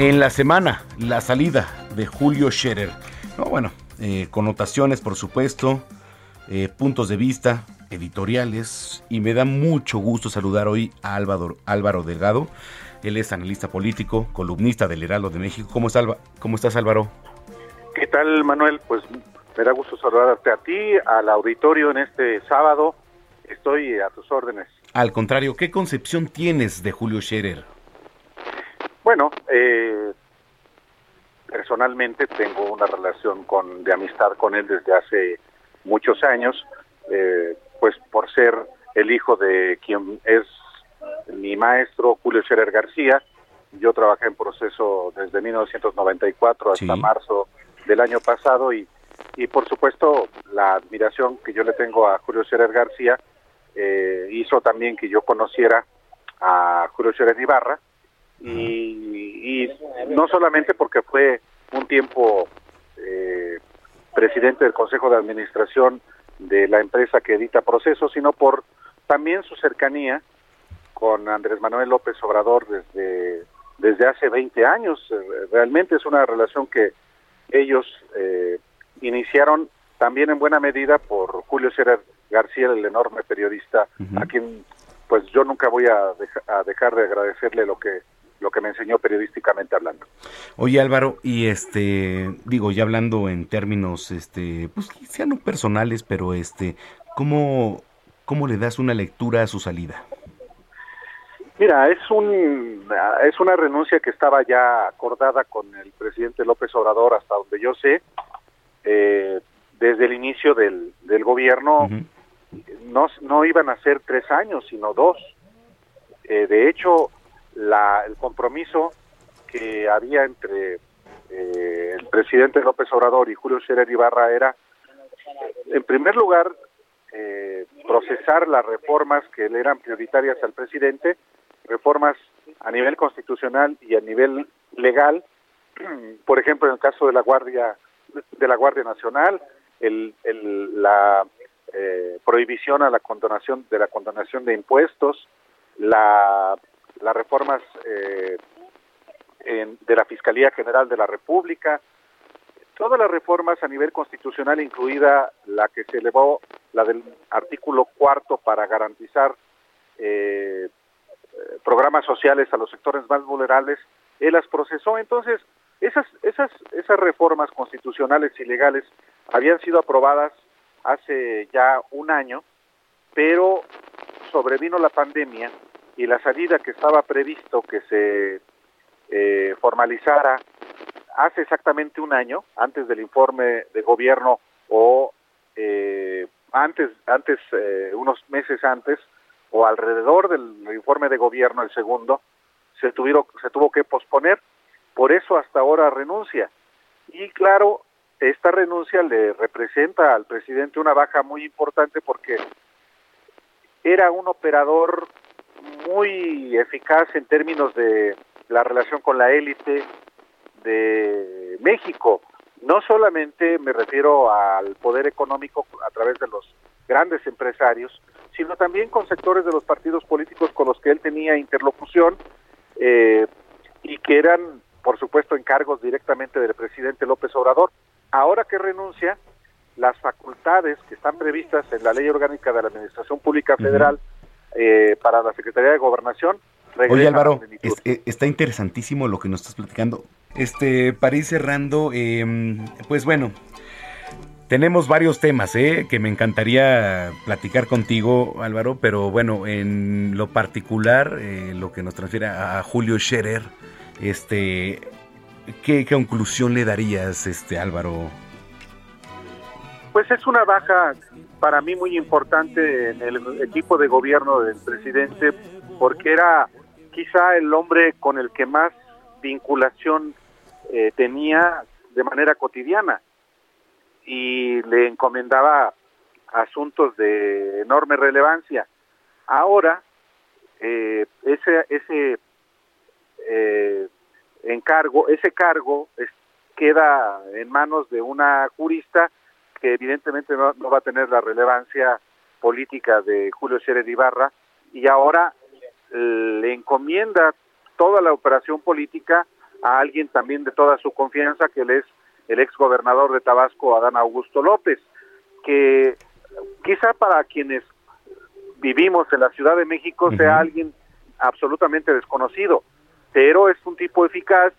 En la semana, la salida de Julio Scherer. No, bueno, eh, connotaciones, por supuesto, eh, puntos de vista, editoriales, y me da mucho gusto saludar hoy a Álvaro, Álvaro Delgado. Él es analista político, columnista del Heraldo de México. ¿Cómo, está, ¿Cómo estás, Álvaro? ¿Qué tal, Manuel? Pues me da gusto saludarte a ti, al auditorio en este sábado. Estoy a tus órdenes. Al contrario, ¿qué concepción tienes de Julio Scherer? Bueno, eh, personalmente tengo una relación con, de amistad con él desde hace muchos años, eh, pues por ser el hijo de quien es mi maestro Julio Scherer García. Yo trabajé en proceso desde 1994 hasta sí. marzo del año pasado y, y por supuesto la admiración que yo le tengo a Julio Scherer García eh, hizo también que yo conociera a Julio Scherer Ibarra y, y, no solamente porque fue un tiempo eh, presidente del Consejo de Administración de la empresa que edita procesos, sino por también su cercanía con Andrés Manuel López Obrador desde, desde hace 20 años. Realmente es una relación que ellos eh, iniciaron también en buena medida por Julio Scherer García, el enorme periodista, uh -huh. a quien pues yo nunca voy a, deja, a dejar de agradecerle lo que lo que me enseñó periodísticamente hablando. Oye Álvaro, y este, digo, ya hablando en términos, este, pues sean no personales, pero este, ¿cómo, ¿cómo le das una lectura a su salida? Mira, es un es una renuncia que estaba ya acordada con el presidente López Obrador, hasta donde yo sé, eh, desde el inicio del, del gobierno, uh -huh. no, no iban a ser tres años, sino dos. Eh, de hecho, la, el compromiso que había entre eh, el presidente López Obrador y Julio Scherer Ibarra era, en primer lugar, eh, procesar las reformas que le eran prioritarias al presidente, reformas a nivel constitucional y a nivel legal, (clears throat) por ejemplo, en el caso de la Guardia de la Guardia Nacional, el, el, la eh, prohibición a la condonación de la condonación de impuestos, la las reformas eh, en, de la Fiscalía General de la República, todas las reformas a nivel constitucional, incluida la que se elevó, la del artículo cuarto para garantizar eh, programas sociales a los sectores más vulnerables, él las procesó. Entonces, esas, esas, esas reformas constitucionales y legales habían sido aprobadas hace ya un año, pero sobrevino la pandemia y la salida que estaba previsto que se eh, formalizara hace exactamente un año, antes del informe de gobierno o eh, antes, antes eh, unos meses antes o alrededor del informe de gobierno, el segundo, se tuvieron se tuvo que posponer, por eso hasta ahora renuncia. Y claro, esta renuncia le representa al presidente una baja muy importante porque era un operador muy eficaz en términos de la relación con la élite de México. No solamente me refiero al poder económico a través de los grandes empresarios, sino también con sectores de los partidos políticos con los que él tenía interlocución eh, y que eran, por supuesto, encargos directamente del presidente López Obrador. Ahora que renuncia, las facultades que están previstas en la Ley Orgánica de la Administración Pública Federal eh, para la Secretaría de Gobernación Oye Álvaro, es- eh, está interesantísimo lo que nos estás platicando. Este, para ir cerrando, em, pues bueno, tenemos varios temas eh, que me encantaría platicar contigo, Álvaro, pero bueno, en lo particular, eh, lo que nos transfiere a, Julio Scherer, este, ¿qué, qué conclusión le darías, este, Álvaro? Pues es una baja para mí muy importante en el equipo de gobierno del presidente porque era quizá el hombre con el que más vinculación eh, tenía de manera cotidiana y le encomendaba asuntos de enorme relevancia. Ahora, eh, ese, ese eh, encargo, ese cargo es- queda en manos de una jurista que evidentemente no, no va a tener la relevancia política de Julio Scherer Ibarra y ahora le encomienda toda la operación política a alguien también de toda su confianza que él es el ex gobernador de Tabasco Adán Augusto López que quizá para quienes vivimos en la Ciudad de México sea alguien absolutamente desconocido pero es un tipo eficaz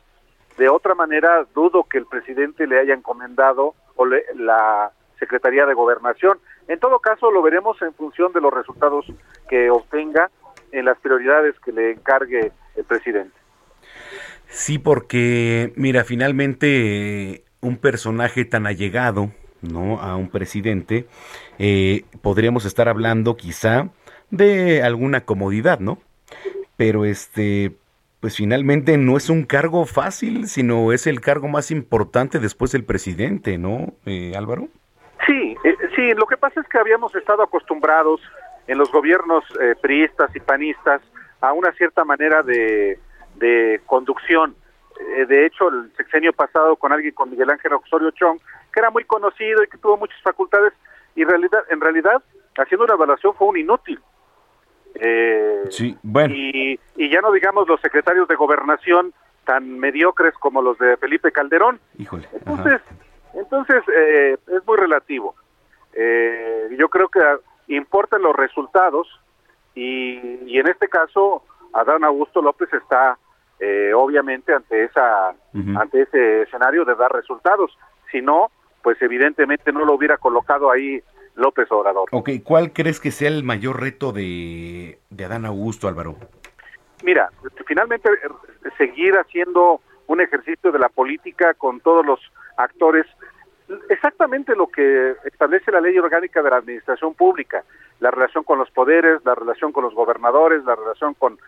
de otra manera, dudo que el presidente le haya encomendado o le- la Secretaría de Gobernación. En todo caso, lo veremos en función de los resultados que obtenga en las prioridades que le encargue el presidente. Sí, porque, mira, finalmente un personaje tan allegado, ¿no? A un presidente, eh, podríamos estar hablando quizá de alguna comodidad, ¿no? Pero este, pues finalmente no es un cargo fácil, sino es el cargo más importante después del presidente, ¿no, eh, Álvaro? Sí, eh, sí, lo que pasa es que habíamos estado acostumbrados en los gobiernos eh, priistas y panistas a una cierta manera de, de conducción. Eh, de hecho, el sexenio pasado con alguien con Miguel Ángel Osorio Chong, que era muy conocido y que tuvo muchas facultades, y realidad, en realidad, haciendo una evaluación fue un inútil. Eh, Sí, bueno. y, y ya no digamos los secretarios de gobernación tan mediocres como los de Felipe Calderón. Híjole. Entonces, entonces eh, es muy relativo. Eh, yo creo que importan los resultados y, y en este caso Adán Augusto López está eh, obviamente ante esa ante ese escenario de dar resultados. Si no, pues evidentemente no lo hubiera colocado ahí López Obrador. Ok, ¿cuál crees que sea el mayor reto de, de Adán Augusto, Álvaro? Mira, finalmente eh, seguir haciendo un ejercicio de la política con todos los actores, exactamente lo que establece la ley orgánica de la administración pública, la relación con los poderes, la relación con los gobernadores, la relación con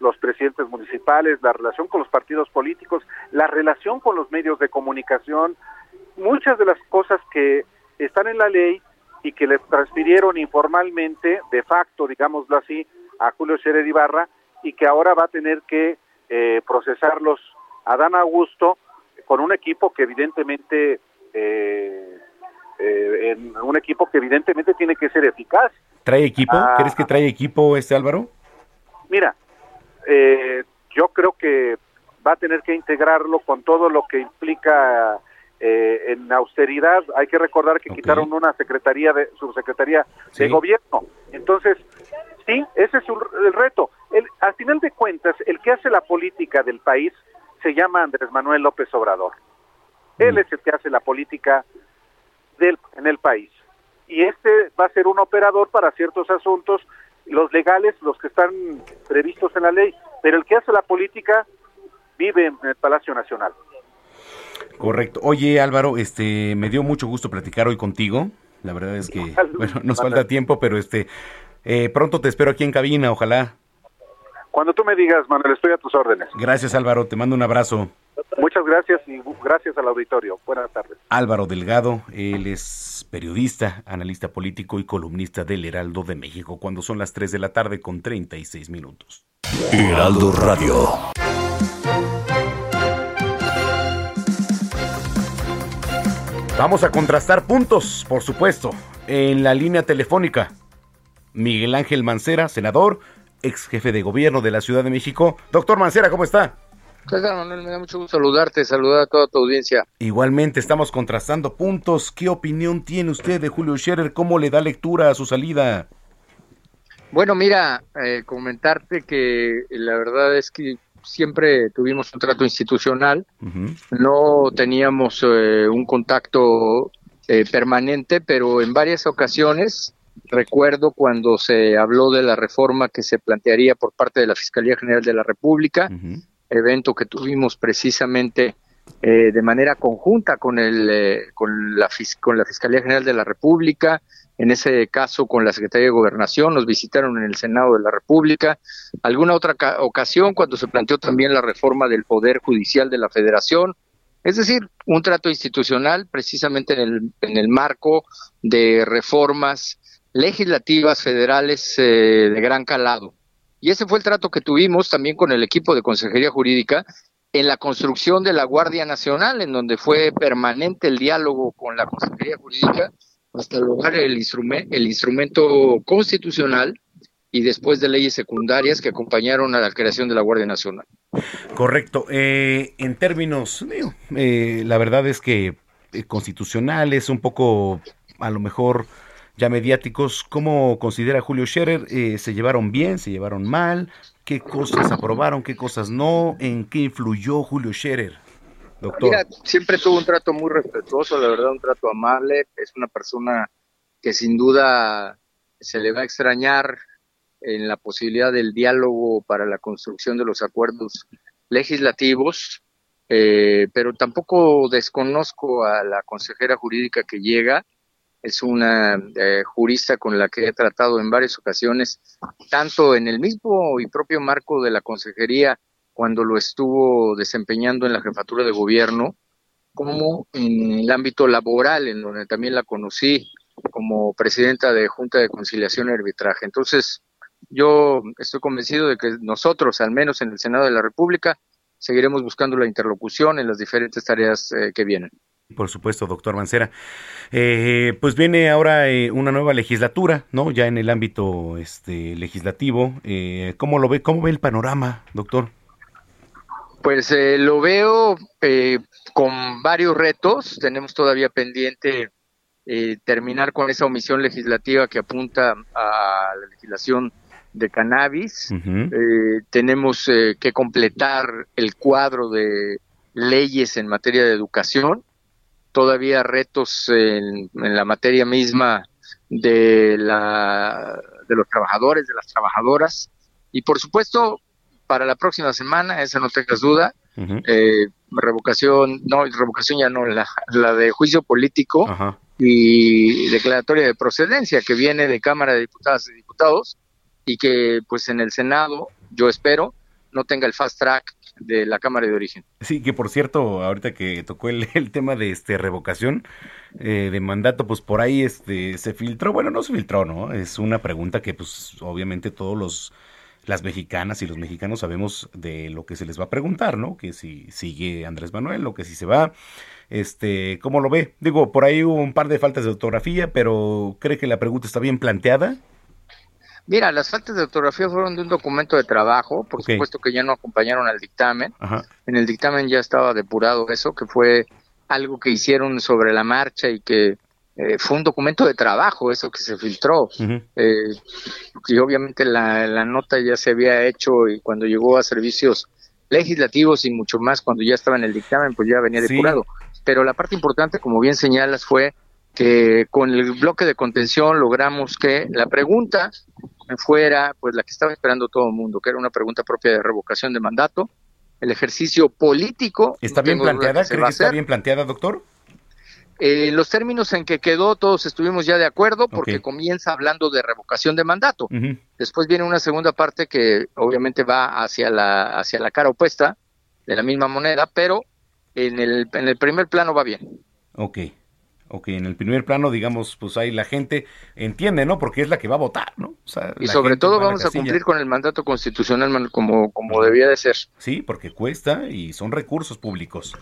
los presidentes municipales, la relación con los partidos políticos, la relación con los medios de comunicación, muchas de las cosas que están en la ley y que le transfirieron informalmente, de facto, digámoslo así, a Julio Scherer Ibarra y que ahora va a tener que eh, procesarlos a Dan Augusto con un equipo que evidentemente eh, eh, en un equipo que evidentemente tiene que ser eficaz. ¿Trae equipo? Ah. ¿Crees que trae equipo este Álvaro? Mira, eh, yo creo que va a tener que integrarlo con todo lo que implica eh, en austeridad. Hay que recordar que quitaron una secretaría de subsecretaría de gobierno. Entonces, sí, ese es un- el reto. El, al final de cuentas, el que hace la política del país se llama Andrés Manuel López Obrador. Él es el que hace la política del, en el país. Y este va a ser un operador para ciertos asuntos, los legales, los que están previstos en la ley, pero el que hace la política vive en el Palacio Nacional. Correcto. Oye Álvaro, este, me dio mucho gusto platicar hoy contigo. La verdad es que, bueno, nos falta tiempo, pero este, eh, pronto te espero aquí en cabina, ojalá. Cuando tú me digas, Manuel, estoy a tus órdenes. Gracias Álvaro, te mando un abrazo. Muchas gracias y gracias al auditorio. Buenas tardes. Álvaro Delgado, él es periodista, analista político y columnista del Heraldo de México, cuando son las 3 de la tarde con 36 minutos. Heraldo Radio. Vamos a contrastar puntos, por supuesto, en la línea telefónica. Miguel Ángel Mancera, senador, ex jefe de gobierno de la Ciudad de México. Doctor Mancera, ¿cómo está? ¿Qué tal, Manuel? Me da mucho gusto saludarte, saludar a toda tu audiencia. Igualmente estamos contrastando puntos. ¿Qué opinión tiene usted de Julio Scherer? ¿Cómo le da lectura a su salida? Bueno, mira, eh, comentarte que la verdad es que siempre tuvimos un trato institucional, no teníamos eh, un contacto eh, permanente, pero en varias ocasiones recuerdo cuando se habló de la reforma que se plantearía por parte de la Fiscalía General de la República, evento que tuvimos precisamente eh, de manera conjunta con el eh, con la con la Fiscalía General de la República, en ese caso con la Secretaría de Gobernación, nos visitaron en el Senado de la República, alguna otra ca- ocasión cuando se planteó también la reforma del Poder Judicial de la Federación, es decir, un trato institucional precisamente en el, en el marco de reformas legislativas federales eh, de gran calado. Y ese fue el trato que tuvimos también con el equipo de Consejería Jurídica en la construcción de la Guardia Nacional, en donde fue permanente el diálogo con la Consejería Jurídica hasta lograr el, instrume- el instrumento constitucional y después de leyes secundarias que acompañaron a la creación de la Guardia Nacional. Correcto. Eh, en términos, eh, la verdad es que eh, constitucionales, un poco a lo mejor ya mediáticos, ¿cómo considera Julio Scherer? Eh, ¿Se llevaron bien? ¿Se llevaron mal? ¿Qué cosas aprobaron? ¿Qué cosas no? ¿En qué influyó Julio Scherer? Doctor. Mira, siempre tuvo un trato muy respetuoso, la verdad, un trato amable. Es una persona que sin duda se le va a extrañar en la posibilidad del diálogo para la construcción de los acuerdos legislativos, eh, pero tampoco desconozco a la consejera jurídica que llega. Es una eh, jurista con la que he tratado en varias ocasiones, tanto en el mismo y propio marco de la consejería cuando lo estuvo desempeñando en la jefatura de gobierno, como en el ámbito laboral, en donde también la conocí como presidenta de Junta de Conciliación y Arbitraje. Entonces, yo estoy convencido de que nosotros, al menos en el Senado de la República, seguiremos buscando la interlocución en las diferentes tareas eh, que vienen. Por supuesto, doctor Mancera. Eh, pues viene ahora eh, una nueva legislatura, ¿no? Ya en el ámbito este, legislativo. Eh, ¿Cómo lo ve? ¿Cómo ve el panorama, doctor? Pues eh, lo veo eh, con varios retos. Tenemos todavía pendiente eh, terminar con esa omisión legislativa que apunta a la legislación de cannabis. Eh, tenemos eh, que completar el cuadro de leyes en materia de educación. Todavía retos en, en la materia misma de, la, de los trabajadores, de las trabajadoras. Y por supuesto, para la próxima semana, esa no tengas duda, eh, revocación, no, revocación ya no, la, la de juicio político y declaratoria de procedencia que viene de Cámara de Diputadas y Diputados y que pues en el Senado, yo espero, no tenga el fast track de la Cámara de Origen. Sí, que por cierto, ahorita que tocó el, (laughs) el tema de este revocación eh, de mandato, pues por ahí este se filtró, bueno, no se filtró, ¿no? Es una pregunta que pues obviamente todos los las mexicanas y los mexicanos sabemos de lo que se les va a preguntar, ¿no? Que si sigue Andrés Manuel o que si se va, este, ¿cómo lo ve? Digo, por ahí hubo un par de faltas de ortografía, pero ¿cree que la pregunta está bien planteada? Mira, las faltas de ortografía fueron de un documento de trabajo, por supuesto que ya no acompañaron al dictamen. Ajá. En el dictamen ya estaba depurado eso, que fue algo que hicieron sobre la marcha y que eh, fue un documento de trabajo, eso que se filtró. Eh, y obviamente la, la nota ya se había hecho y cuando llegó a servicios legislativos y mucho más cuando ya estaba en el dictamen, pues ya venía Sí. depurado. Pero la parte importante, como bien señalas, fue que con el bloque de contención logramos que la pregunta fuera pues la que estaba esperando todo el mundo, que era una pregunta propia de revocación de mandato, el ejercicio político. ¿Está bien planteada? ¿Cree que a está bien planteada, doctor? Eh, los términos en que quedó, todos estuvimos ya de acuerdo porque comienza hablando de revocación de mandato. Después viene una segunda parte que obviamente va hacia la, hacia la cara opuesta de la misma moneda, pero en el, en el primer plano va bien. Ok. Ok, en el primer plano, digamos, pues ahí la gente entiende, ¿no? Porque es la que va a votar, ¿no? O sea, Y sobre todo vamos a cumplir con el mandato constitucional como, como debía de ser. Sí, porque cuesta y son recursos públicos.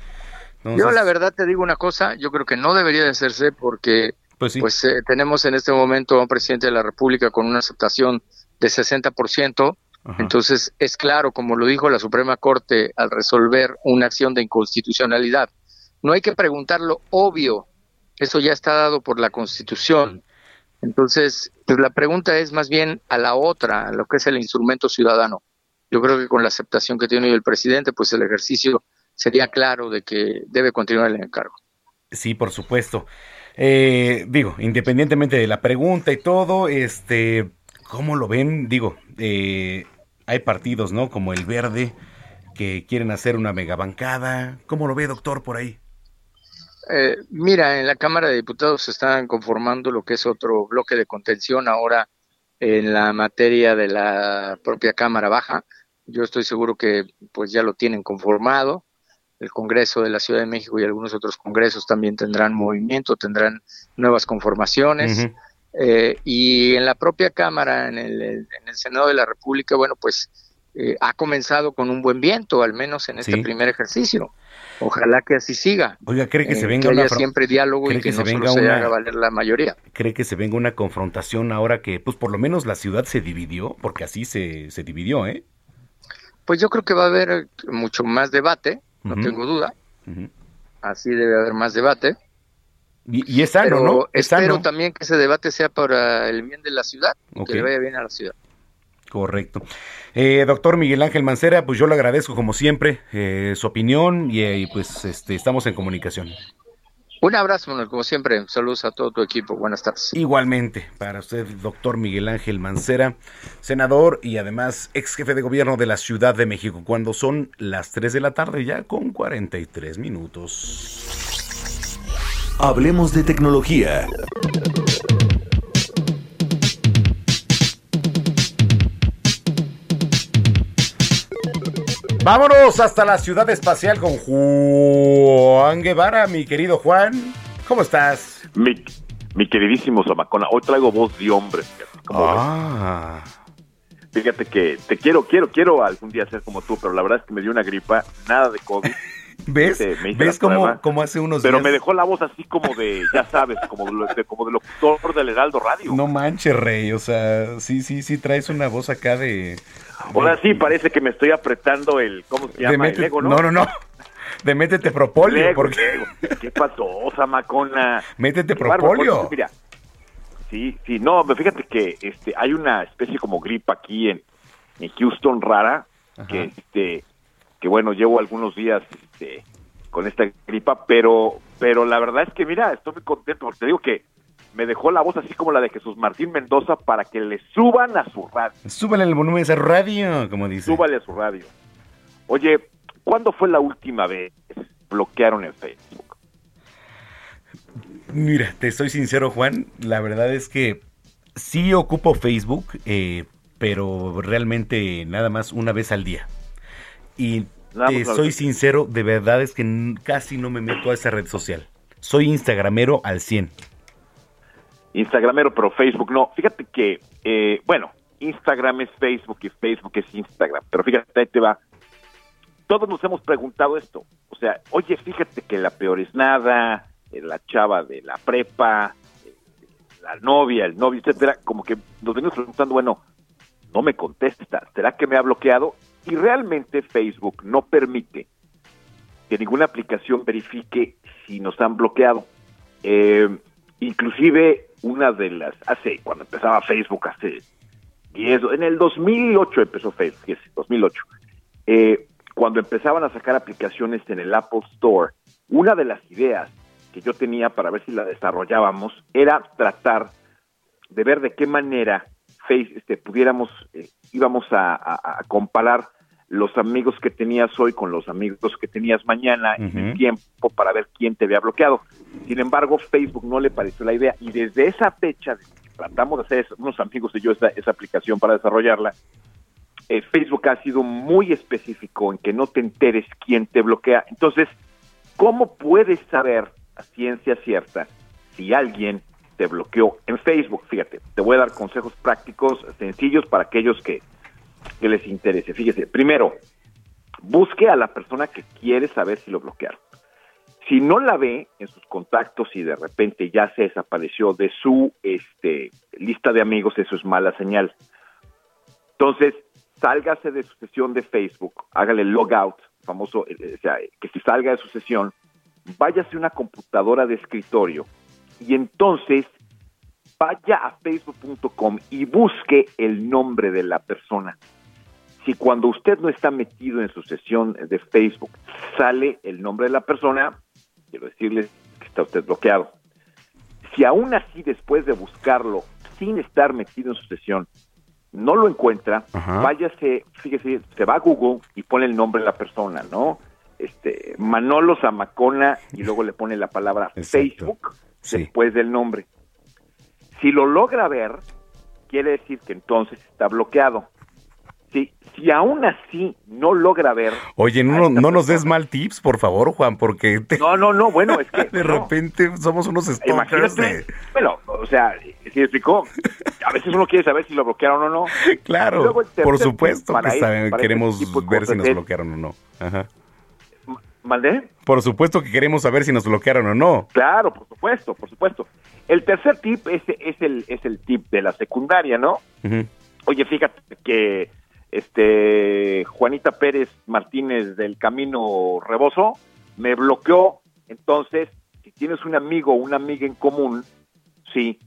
Yo la verdad te digo una cosa, yo creo que no debería de hacerse porque Pues sí. pues, eh, tenemos en este momento a un presidente de la República con una aceptación de 60%, entonces es claro, como lo dijo la Suprema Corte al resolver una acción de inconstitucionalidad, no hay que preguntar lo obvio, eso ya está dado por la Constitución. Entonces, pues la pregunta es más bien a la otra, a lo que es el instrumento ciudadano. Yo creo que con la aceptación que tiene hoy el presidente, pues el ejercicio sería claro de que debe continuar el encargo. Sí, por supuesto. Eh, digo, independientemente de la pregunta y todo, este, ¿cómo lo ven? Digo, eh, hay partidos, ¿no? Como el Verde, que quieren hacer una megabancada. ¿Cómo lo ve, doctor, por ahí? Eh, mira, en la Cámara de Diputados se están conformando lo que es otro bloque de contención ahora en la materia de la propia Cámara Baja. Yo estoy seguro que pues ya lo tienen conformado. El Congreso de la Ciudad de México y algunos otros congresos también tendrán movimiento, tendrán nuevas conformaciones. Eh, y en la propia Cámara, en el, en el Senado de la República, bueno, pues eh, ha comenzado con un buen viento, al menos en este Sí. primer ejercicio. Ojalá que así siga. Oiga, ¿cree que Eh, se venga haya una fro- siempre diálogo y que, que no se solo venga se una- haga valer la mayoría. ¿Cree que se venga una confrontación ahora que, pues por lo menos la ciudad se dividió? Porque así se, se dividió, ¿eh? Pues yo creo que va a haber eh, mucho más debate, no tengo duda. Así debe haber más debate. Y, y es sano, pero ¿no? Es espero sano. también que ese debate sea para el bien de la ciudad, y Ok. que le vaya bien a la ciudad. Correcto. Eh, doctor Miguel Ángel Mancera, pues yo le agradezco como siempre eh, su opinión y, eh, y, pues este, estamos en comunicación. Un abrazo, Manuel, como siempre. Saludos a todo tu equipo. Buenas tardes. Igualmente, para usted, doctor Miguel Ángel Mancera, senador y además ex jefe de gobierno de la Ciudad de México, cuando son las 3 de la tarde ya con 43 minutos. Hablemos de tecnología. Vámonos hasta la ciudad espacial con Juan Guevara, mi querido Juan. ¿Cómo estás? Mi, mi queridísimo Zamacona, hoy traigo voz de hombre. fíjate, ¿cómo Ah, ves? Fíjate que te quiero, quiero, quiero algún día ser como tú, pero la verdad es que me dio una gripa, nada de COVID. (laughs) ¿ves? Hice ¿Ves cómo, cómo hace unos Pero días? me dejó la voz así como de, ya sabes, como de, de- como de locutor del Heraldo Radio. No manches, rey, o sea, sí, sí, sí, traes una voz acá de... Ahora sí parece que me estoy apretando el, ¿cómo se llama? mete- El ego, ¿no? no, no, no. De métete propolio, El ego, porque... el ego. ¿Qué pasó, Zamacona? Métete Qué propolio. Mira, sí, sí, no, fíjate que este, hay una especie como gripa aquí en, en Houston rara, que este, que bueno, llevo algunos días este, con esta gripa, pero, pero la verdad es que mira, estoy muy contento porque te digo que me dejó la voz así como la de Jesús Martín Mendoza para que le suban a su radio, Súbele el volumen a esa radio, como dice. súbale a su radio. Oye, ¿cuándo fue la última vez que bloquearon en Facebook? Mira, te soy sincero, Juan. La verdad es que sí ocupo Facebook, eh, pero realmente nada más una vez al día. Y te soy sincero, de verdad es que casi no me meto a esa red social. Soy instagramero al 100. Instagramero, pero Facebook no. Fíjate que, eh, bueno, Instagram es Facebook y Facebook es Instagram, pero fíjate, ahí te va. Todos nos hemos preguntado esto. O sea, oye, fíjate que la peor es nada, eh, la chava de la prepa, eh, la novia, el novio, etcétera, como que nos venimos preguntando, bueno, no me contesta, ¿será que me ha bloqueado? Y realmente Facebook no permite que ninguna aplicación verifique si nos han bloqueado. Eh, inclusive una de las, hace, cuando empezaba Facebook, hace 10, en el 2008 empezó Facebook, sí, 2008, eh, cuando empezaban a sacar aplicaciones en el Apple Store, una de las ideas que yo tenía para ver si la desarrollábamos era tratar de ver de qué manera face, este, pudiéramos, eh, íbamos a, a- a comparar los amigos que tenías hoy con los amigos que tenías mañana en el tiempo para ver quién te había bloqueado. Sin embargo, Facebook no le pareció la idea y desde esa fecha, tratamos de hacer unos amigos y yo esa, esa aplicación para desarrollarla, eh, Facebook ha sido muy específico en que no te enteres quién te bloquea. Entonces, ¿cómo puedes saber a ciencia cierta si alguien te bloqueó en Facebook? Fíjate, te voy a dar consejos prácticos sencillos para aquellos que, que les interese. Fíjese, primero, busque a la persona que quiere saber si lo bloquearon. Si no la ve en sus contactos y de repente ya se desapareció de su este, lista de amigos, eso es mala señal. Entonces, sálgase de su sesión de Facebook, hágale logout, famoso, eh, o sea, que si salga de su sesión, váyase a una computadora de escritorio y entonces vaya a facebook.com y busque el nombre de la persona. Si cuando usted no está metido en su sesión de Facebook sale el nombre de la persona, quiero decirle que está usted bloqueado. Si aún así después de buscarlo sin estar metido en su sesión no lo encuentra, Ajá. váyase, fíjese, se va a Google y pone el nombre de la persona, ¿no? Este, Manolo Zamacona y luego le pone la palabra (laughs) Facebook después del nombre. Si lo logra ver, quiere decir que entonces está bloqueado. Si, si aún así no logra ver, Oye, no, no nos des mal tips, por favor, Juan, porque te- no, no, no, bueno, es que (laughs) de no. repente somos unos stalkers de... bueno, o sea, si explicó, a veces uno quiere saber si lo bloquearon o no. (laughs) Claro, luego por supuesto que sabe- para ese queremos ver si nos bloquearon o no. Ajá. ¿Maldé? Por supuesto que queremos saber si nos bloquearon o no. Claro, por supuesto, por supuesto. El tercer tip es, es, el, es el tip de la secundaria, ¿no? Oye, fíjate que este Juanita Pérez Martínez del Camino Reboso me bloqueó. Entonces, si tienes un amigo o una amiga en común, sí,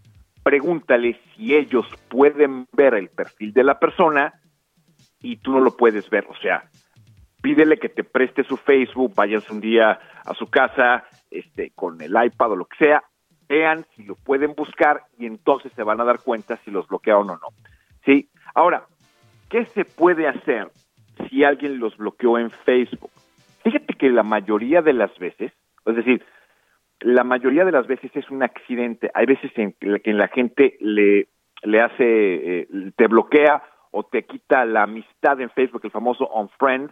pregúntale si ellos pueden ver el perfil de la persona y tú no lo puedes ver. O sea, pídele que te preste su Facebook, vayas un día a su casa, este, con el iPad o lo que sea, vean si lo pueden buscar y entonces se van a dar cuenta si los bloquearon o no. Sí. Ahora, ¿qué se puede hacer si alguien los bloqueó en Facebook? Fíjate que la mayoría de las veces, es decir, la mayoría de las veces es un accidente. Hay veces en que la- gente le, le hace, eh, te bloquea o te quita la amistad en Facebook, el famoso unfriend,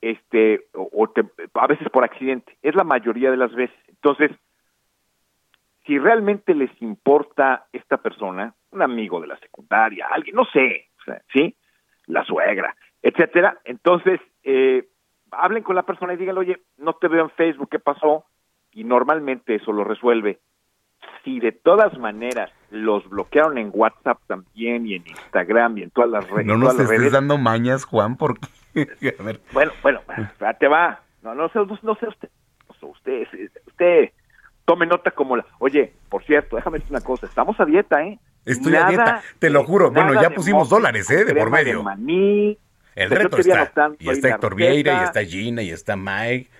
este, o, te- a veces por accidente. Es la mayoría de las veces. Entonces, si realmente les importa esta persona, un amigo de la secundaria, alguien, no sé, ¿sí? La suegra, etcétera, entonces, eh, hablen con la persona y díganle, oye, no te veo en Facebook, ¿qué pasó? Y normalmente eso lo resuelve. Si de todas maneras los bloquearon en WhatsApp también y en Instagram y en todas las, re- No nos estés redes, dando mañas, Juan, porque... (laughs) A ver, bueno, bueno, te va. No, no sé, no, no sé usted, no sé usted, usted tome nota como la. Oye, por cierto, déjame decir una cosa, estamos a dieta, ¿eh? Estoy a dieta, te lo juro. Bueno, ya pusimos moco dólares, ¿eh? De por medio. maní. El reto está. Y está Héctor Vieira, y está Gina, y está Mike,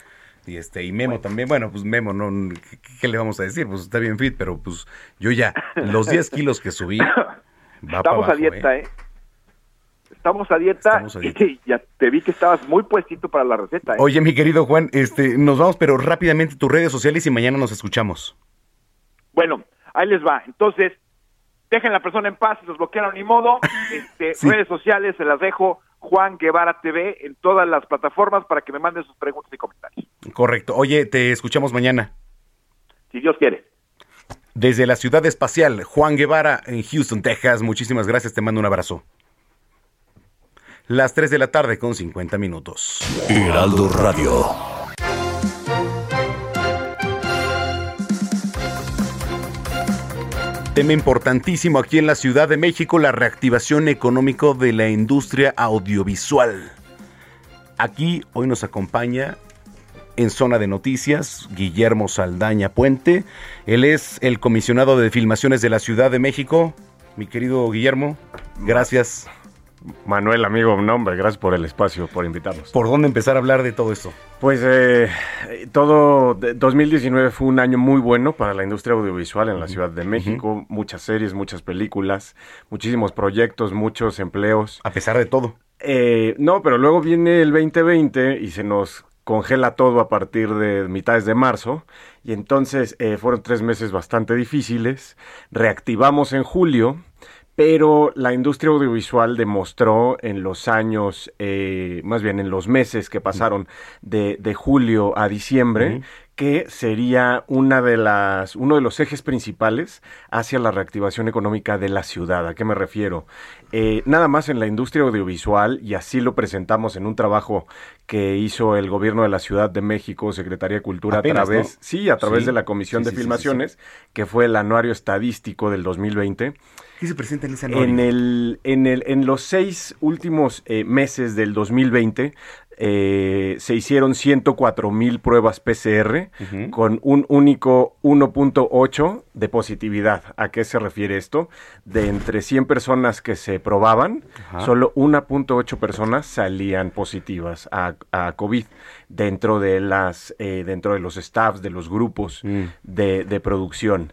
y este, y Memo también. Bueno, pues Memo, no, ¿qué, qué le vamos a decir? Pues está bien fit, pero pues yo ya, los 10 (laughs) kilos que subí, va Estamos abajo, a dieta, ¿eh? Estamos a dieta, Estamos a dieta. y (laughs) ya te vi que estabas muy puestito para la receta, ¿eh? Oye, mi querido Juan, este, nos vamos, pero rápidamente tus redes sociales y mañana nos escuchamos. Bueno, ahí les va. Entonces, dejen a la persona en paz, si los bloquearon ni modo. (laughs) Este, Sí. Redes sociales se las dejo Juan Guevara TV en todas las plataformas para que me manden sus preguntas y comentarios. Correcto. Oye, te escuchamos mañana. Si Dios quiere. Desde la ciudad espacial, Juan Guevara, en Houston, Texas. Muchísimas gracias, te mando un abrazo. Las 3 de la tarde con 50 minutos. Heraldo Radio. Tema importantísimo aquí en la Ciudad de México, la reactivación económica de la industria audiovisual. Aquí hoy nos acompaña en zona de noticias Guillermo Saldaña Puente. Él es el comisionado de filmaciones de la Ciudad de México. Mi querido Guillermo, gracias. Manuel, amigo, un hombre, gracias por el espacio, por invitarnos. ¿Por dónde empezar a hablar de todo esto? Pues eh, todo de- 2019 fue un año muy bueno para la industria audiovisual en la Ciudad de México. Muchas series, muchas películas, muchísimos proyectos, muchos empleos. A pesar de todo. Eh, no, pero luego viene el 2020 y se nos congela todo a partir de mitades de marzo y entonces eh, fueron tres meses bastante difíciles. Reactivamos en julio, pero la industria audiovisual demostró en los años, eh, más bien en los meses que pasaron de, de julio a diciembre. Que sería una de las, uno de los ejes principales hacia la reactivación económica de la ciudad. ¿A qué me refiero? Eh, nada más en la industria audiovisual, y así lo presentamos en un trabajo que hizo el gobierno de la Ciudad de México, Secretaría de Cultura, Apenas, a través, ¿no? sí, a través Sí. de la Comisión Sí, de sí. Filmaciones, que fue el anuario estadístico del 2020. ¿Qué se presenta en ese anuario? En, el, en, el, en los seis últimos eh, meses del 2020 eh, se hicieron 104 mil pruebas PCR con un único 1.8 de positividad. ¿A qué se refiere esto? De entre 100 personas que se probaban, solo 1.8 personas salían positivas a, a COVID dentro de las eh, dentro de los staffs de los grupos de, de producción.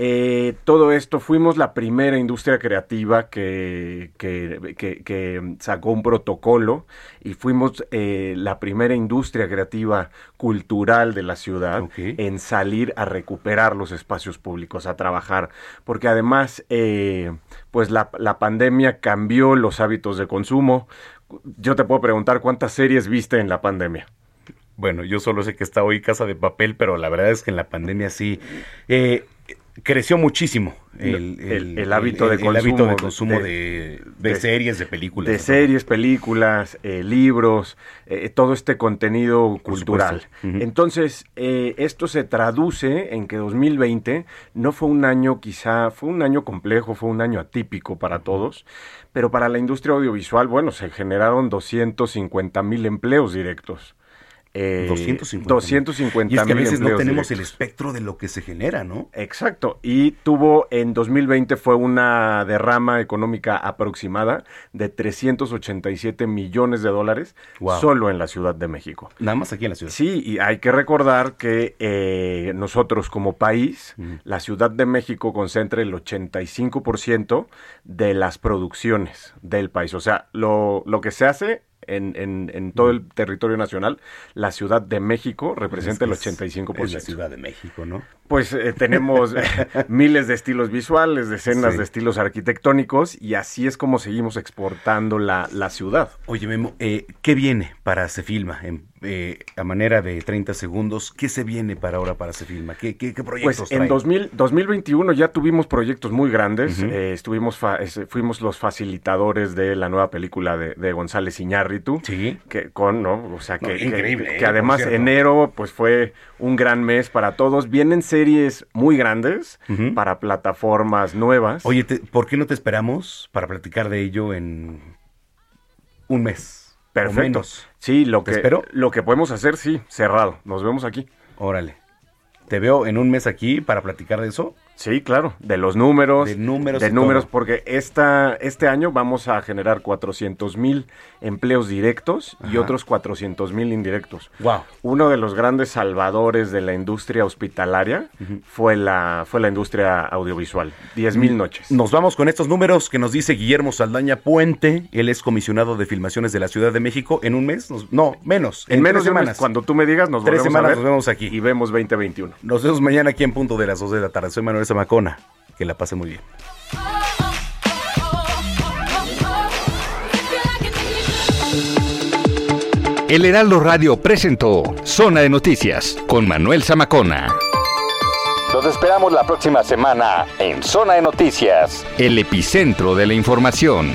Eh, todo esto, fuimos la primera industria creativa que, que, que- que sacó un protocolo y fuimos eh, la primera industria creativa cultural de la ciudad en salir a recuperar los espacios públicos, a trabajar, porque además, eh, pues la, la pandemia cambió los hábitos de consumo. Yo te puedo preguntar cuántas series viste en la pandemia. Bueno, yo solo sé que está hoy Casa de Papel, pero la verdad es que en la pandemia sí eh, creció muchísimo el, El- el hábito de el hábito de consumo de- de, de de- series, de películas. de series, películas, eh, libros, eh, todo este contenido cultural. Entonces, eh, esto se traduce en que 2020 no fue un año quizá, fue un año complejo, fue un año atípico para todos, pero para la industria audiovisual, bueno, se generaron 250 mil empleos directos. Eh, 250. 250 Y es que a veces no tenemos el espectro de lo que se genera, ¿no? Exacto, y tuvo en 2020 fue una derrama económica aproximada de 387 millones de dólares Wow. solo en la Ciudad de México. Nada más aquí en la ciudad. Sí, y hay que recordar que eh, nosotros como país, la Ciudad de México concentra el 85% de las producciones del país. O sea, lo, lo que se hace en, en- en todo el territorio nacional, la Ciudad de México representa el Es que es- 85%. Es la Ciudad de México, ¿no? Pues eh, tenemos (laughs) miles de estilos visuales, decenas Sí. de estilos arquitectónicos y así es como seguimos exportando la, la ciudad. Oye, Memo, eh, ¿qué viene para Se Filma? En, eh, a manera de 30 segundos, ¿qué se viene para ahora para Se Filma? ¿Qué, qué, qué proyectos Pues en traen? 2000 2021 ya tuvimos proyectos muy grandes. Eh, estuvimos fuimos los facilitadores de la nueva película de, de González Iñárritu. Sí. Que con, ¿no? O sea, que, que- increíble, que eh, además enero pues fue un gran mes para todos. Vienen series muy grandes para plataformas nuevas. Oye, te- ¿por qué no te esperamos para platicar de ello en un mes? o Perfecto. menos? Sí, lo ¿Te que, espero? lo que podemos hacer, sí, cerrado. Nos vemos aquí. Órale. ¿Te veo en un mes aquí para platicar de eso? Sí, claro, de los números. De números De números, todo. porque esta, este año vamos a generar 400 mil empleos directos y otros 400 mil indirectos. Wow. Uno de los grandes salvadores de la industria hospitalaria fue, la, fue la industria audiovisual. 10 mil noches. Nos vamos con estos números que nos dice Guillermo Saldaña Puente. Él es comisionado de filmaciones de la Ciudad de México. ¿En un mes? Nos- no, menos. En, menos tres un mes, semanas. cuando tú me digas, nos Tres volvemos semanas a ver nos vemos aquí. y vemos 2021. Nos vemos mañana aquí en punto de las 2 de la tarde. Soy Manuel Zamacona. Que la pase muy bien. El Heraldo Radio presentó Zona de Noticias con Manuel Zamacona. Los esperamos la próxima semana en Zona de Noticias, el epicentro de la información.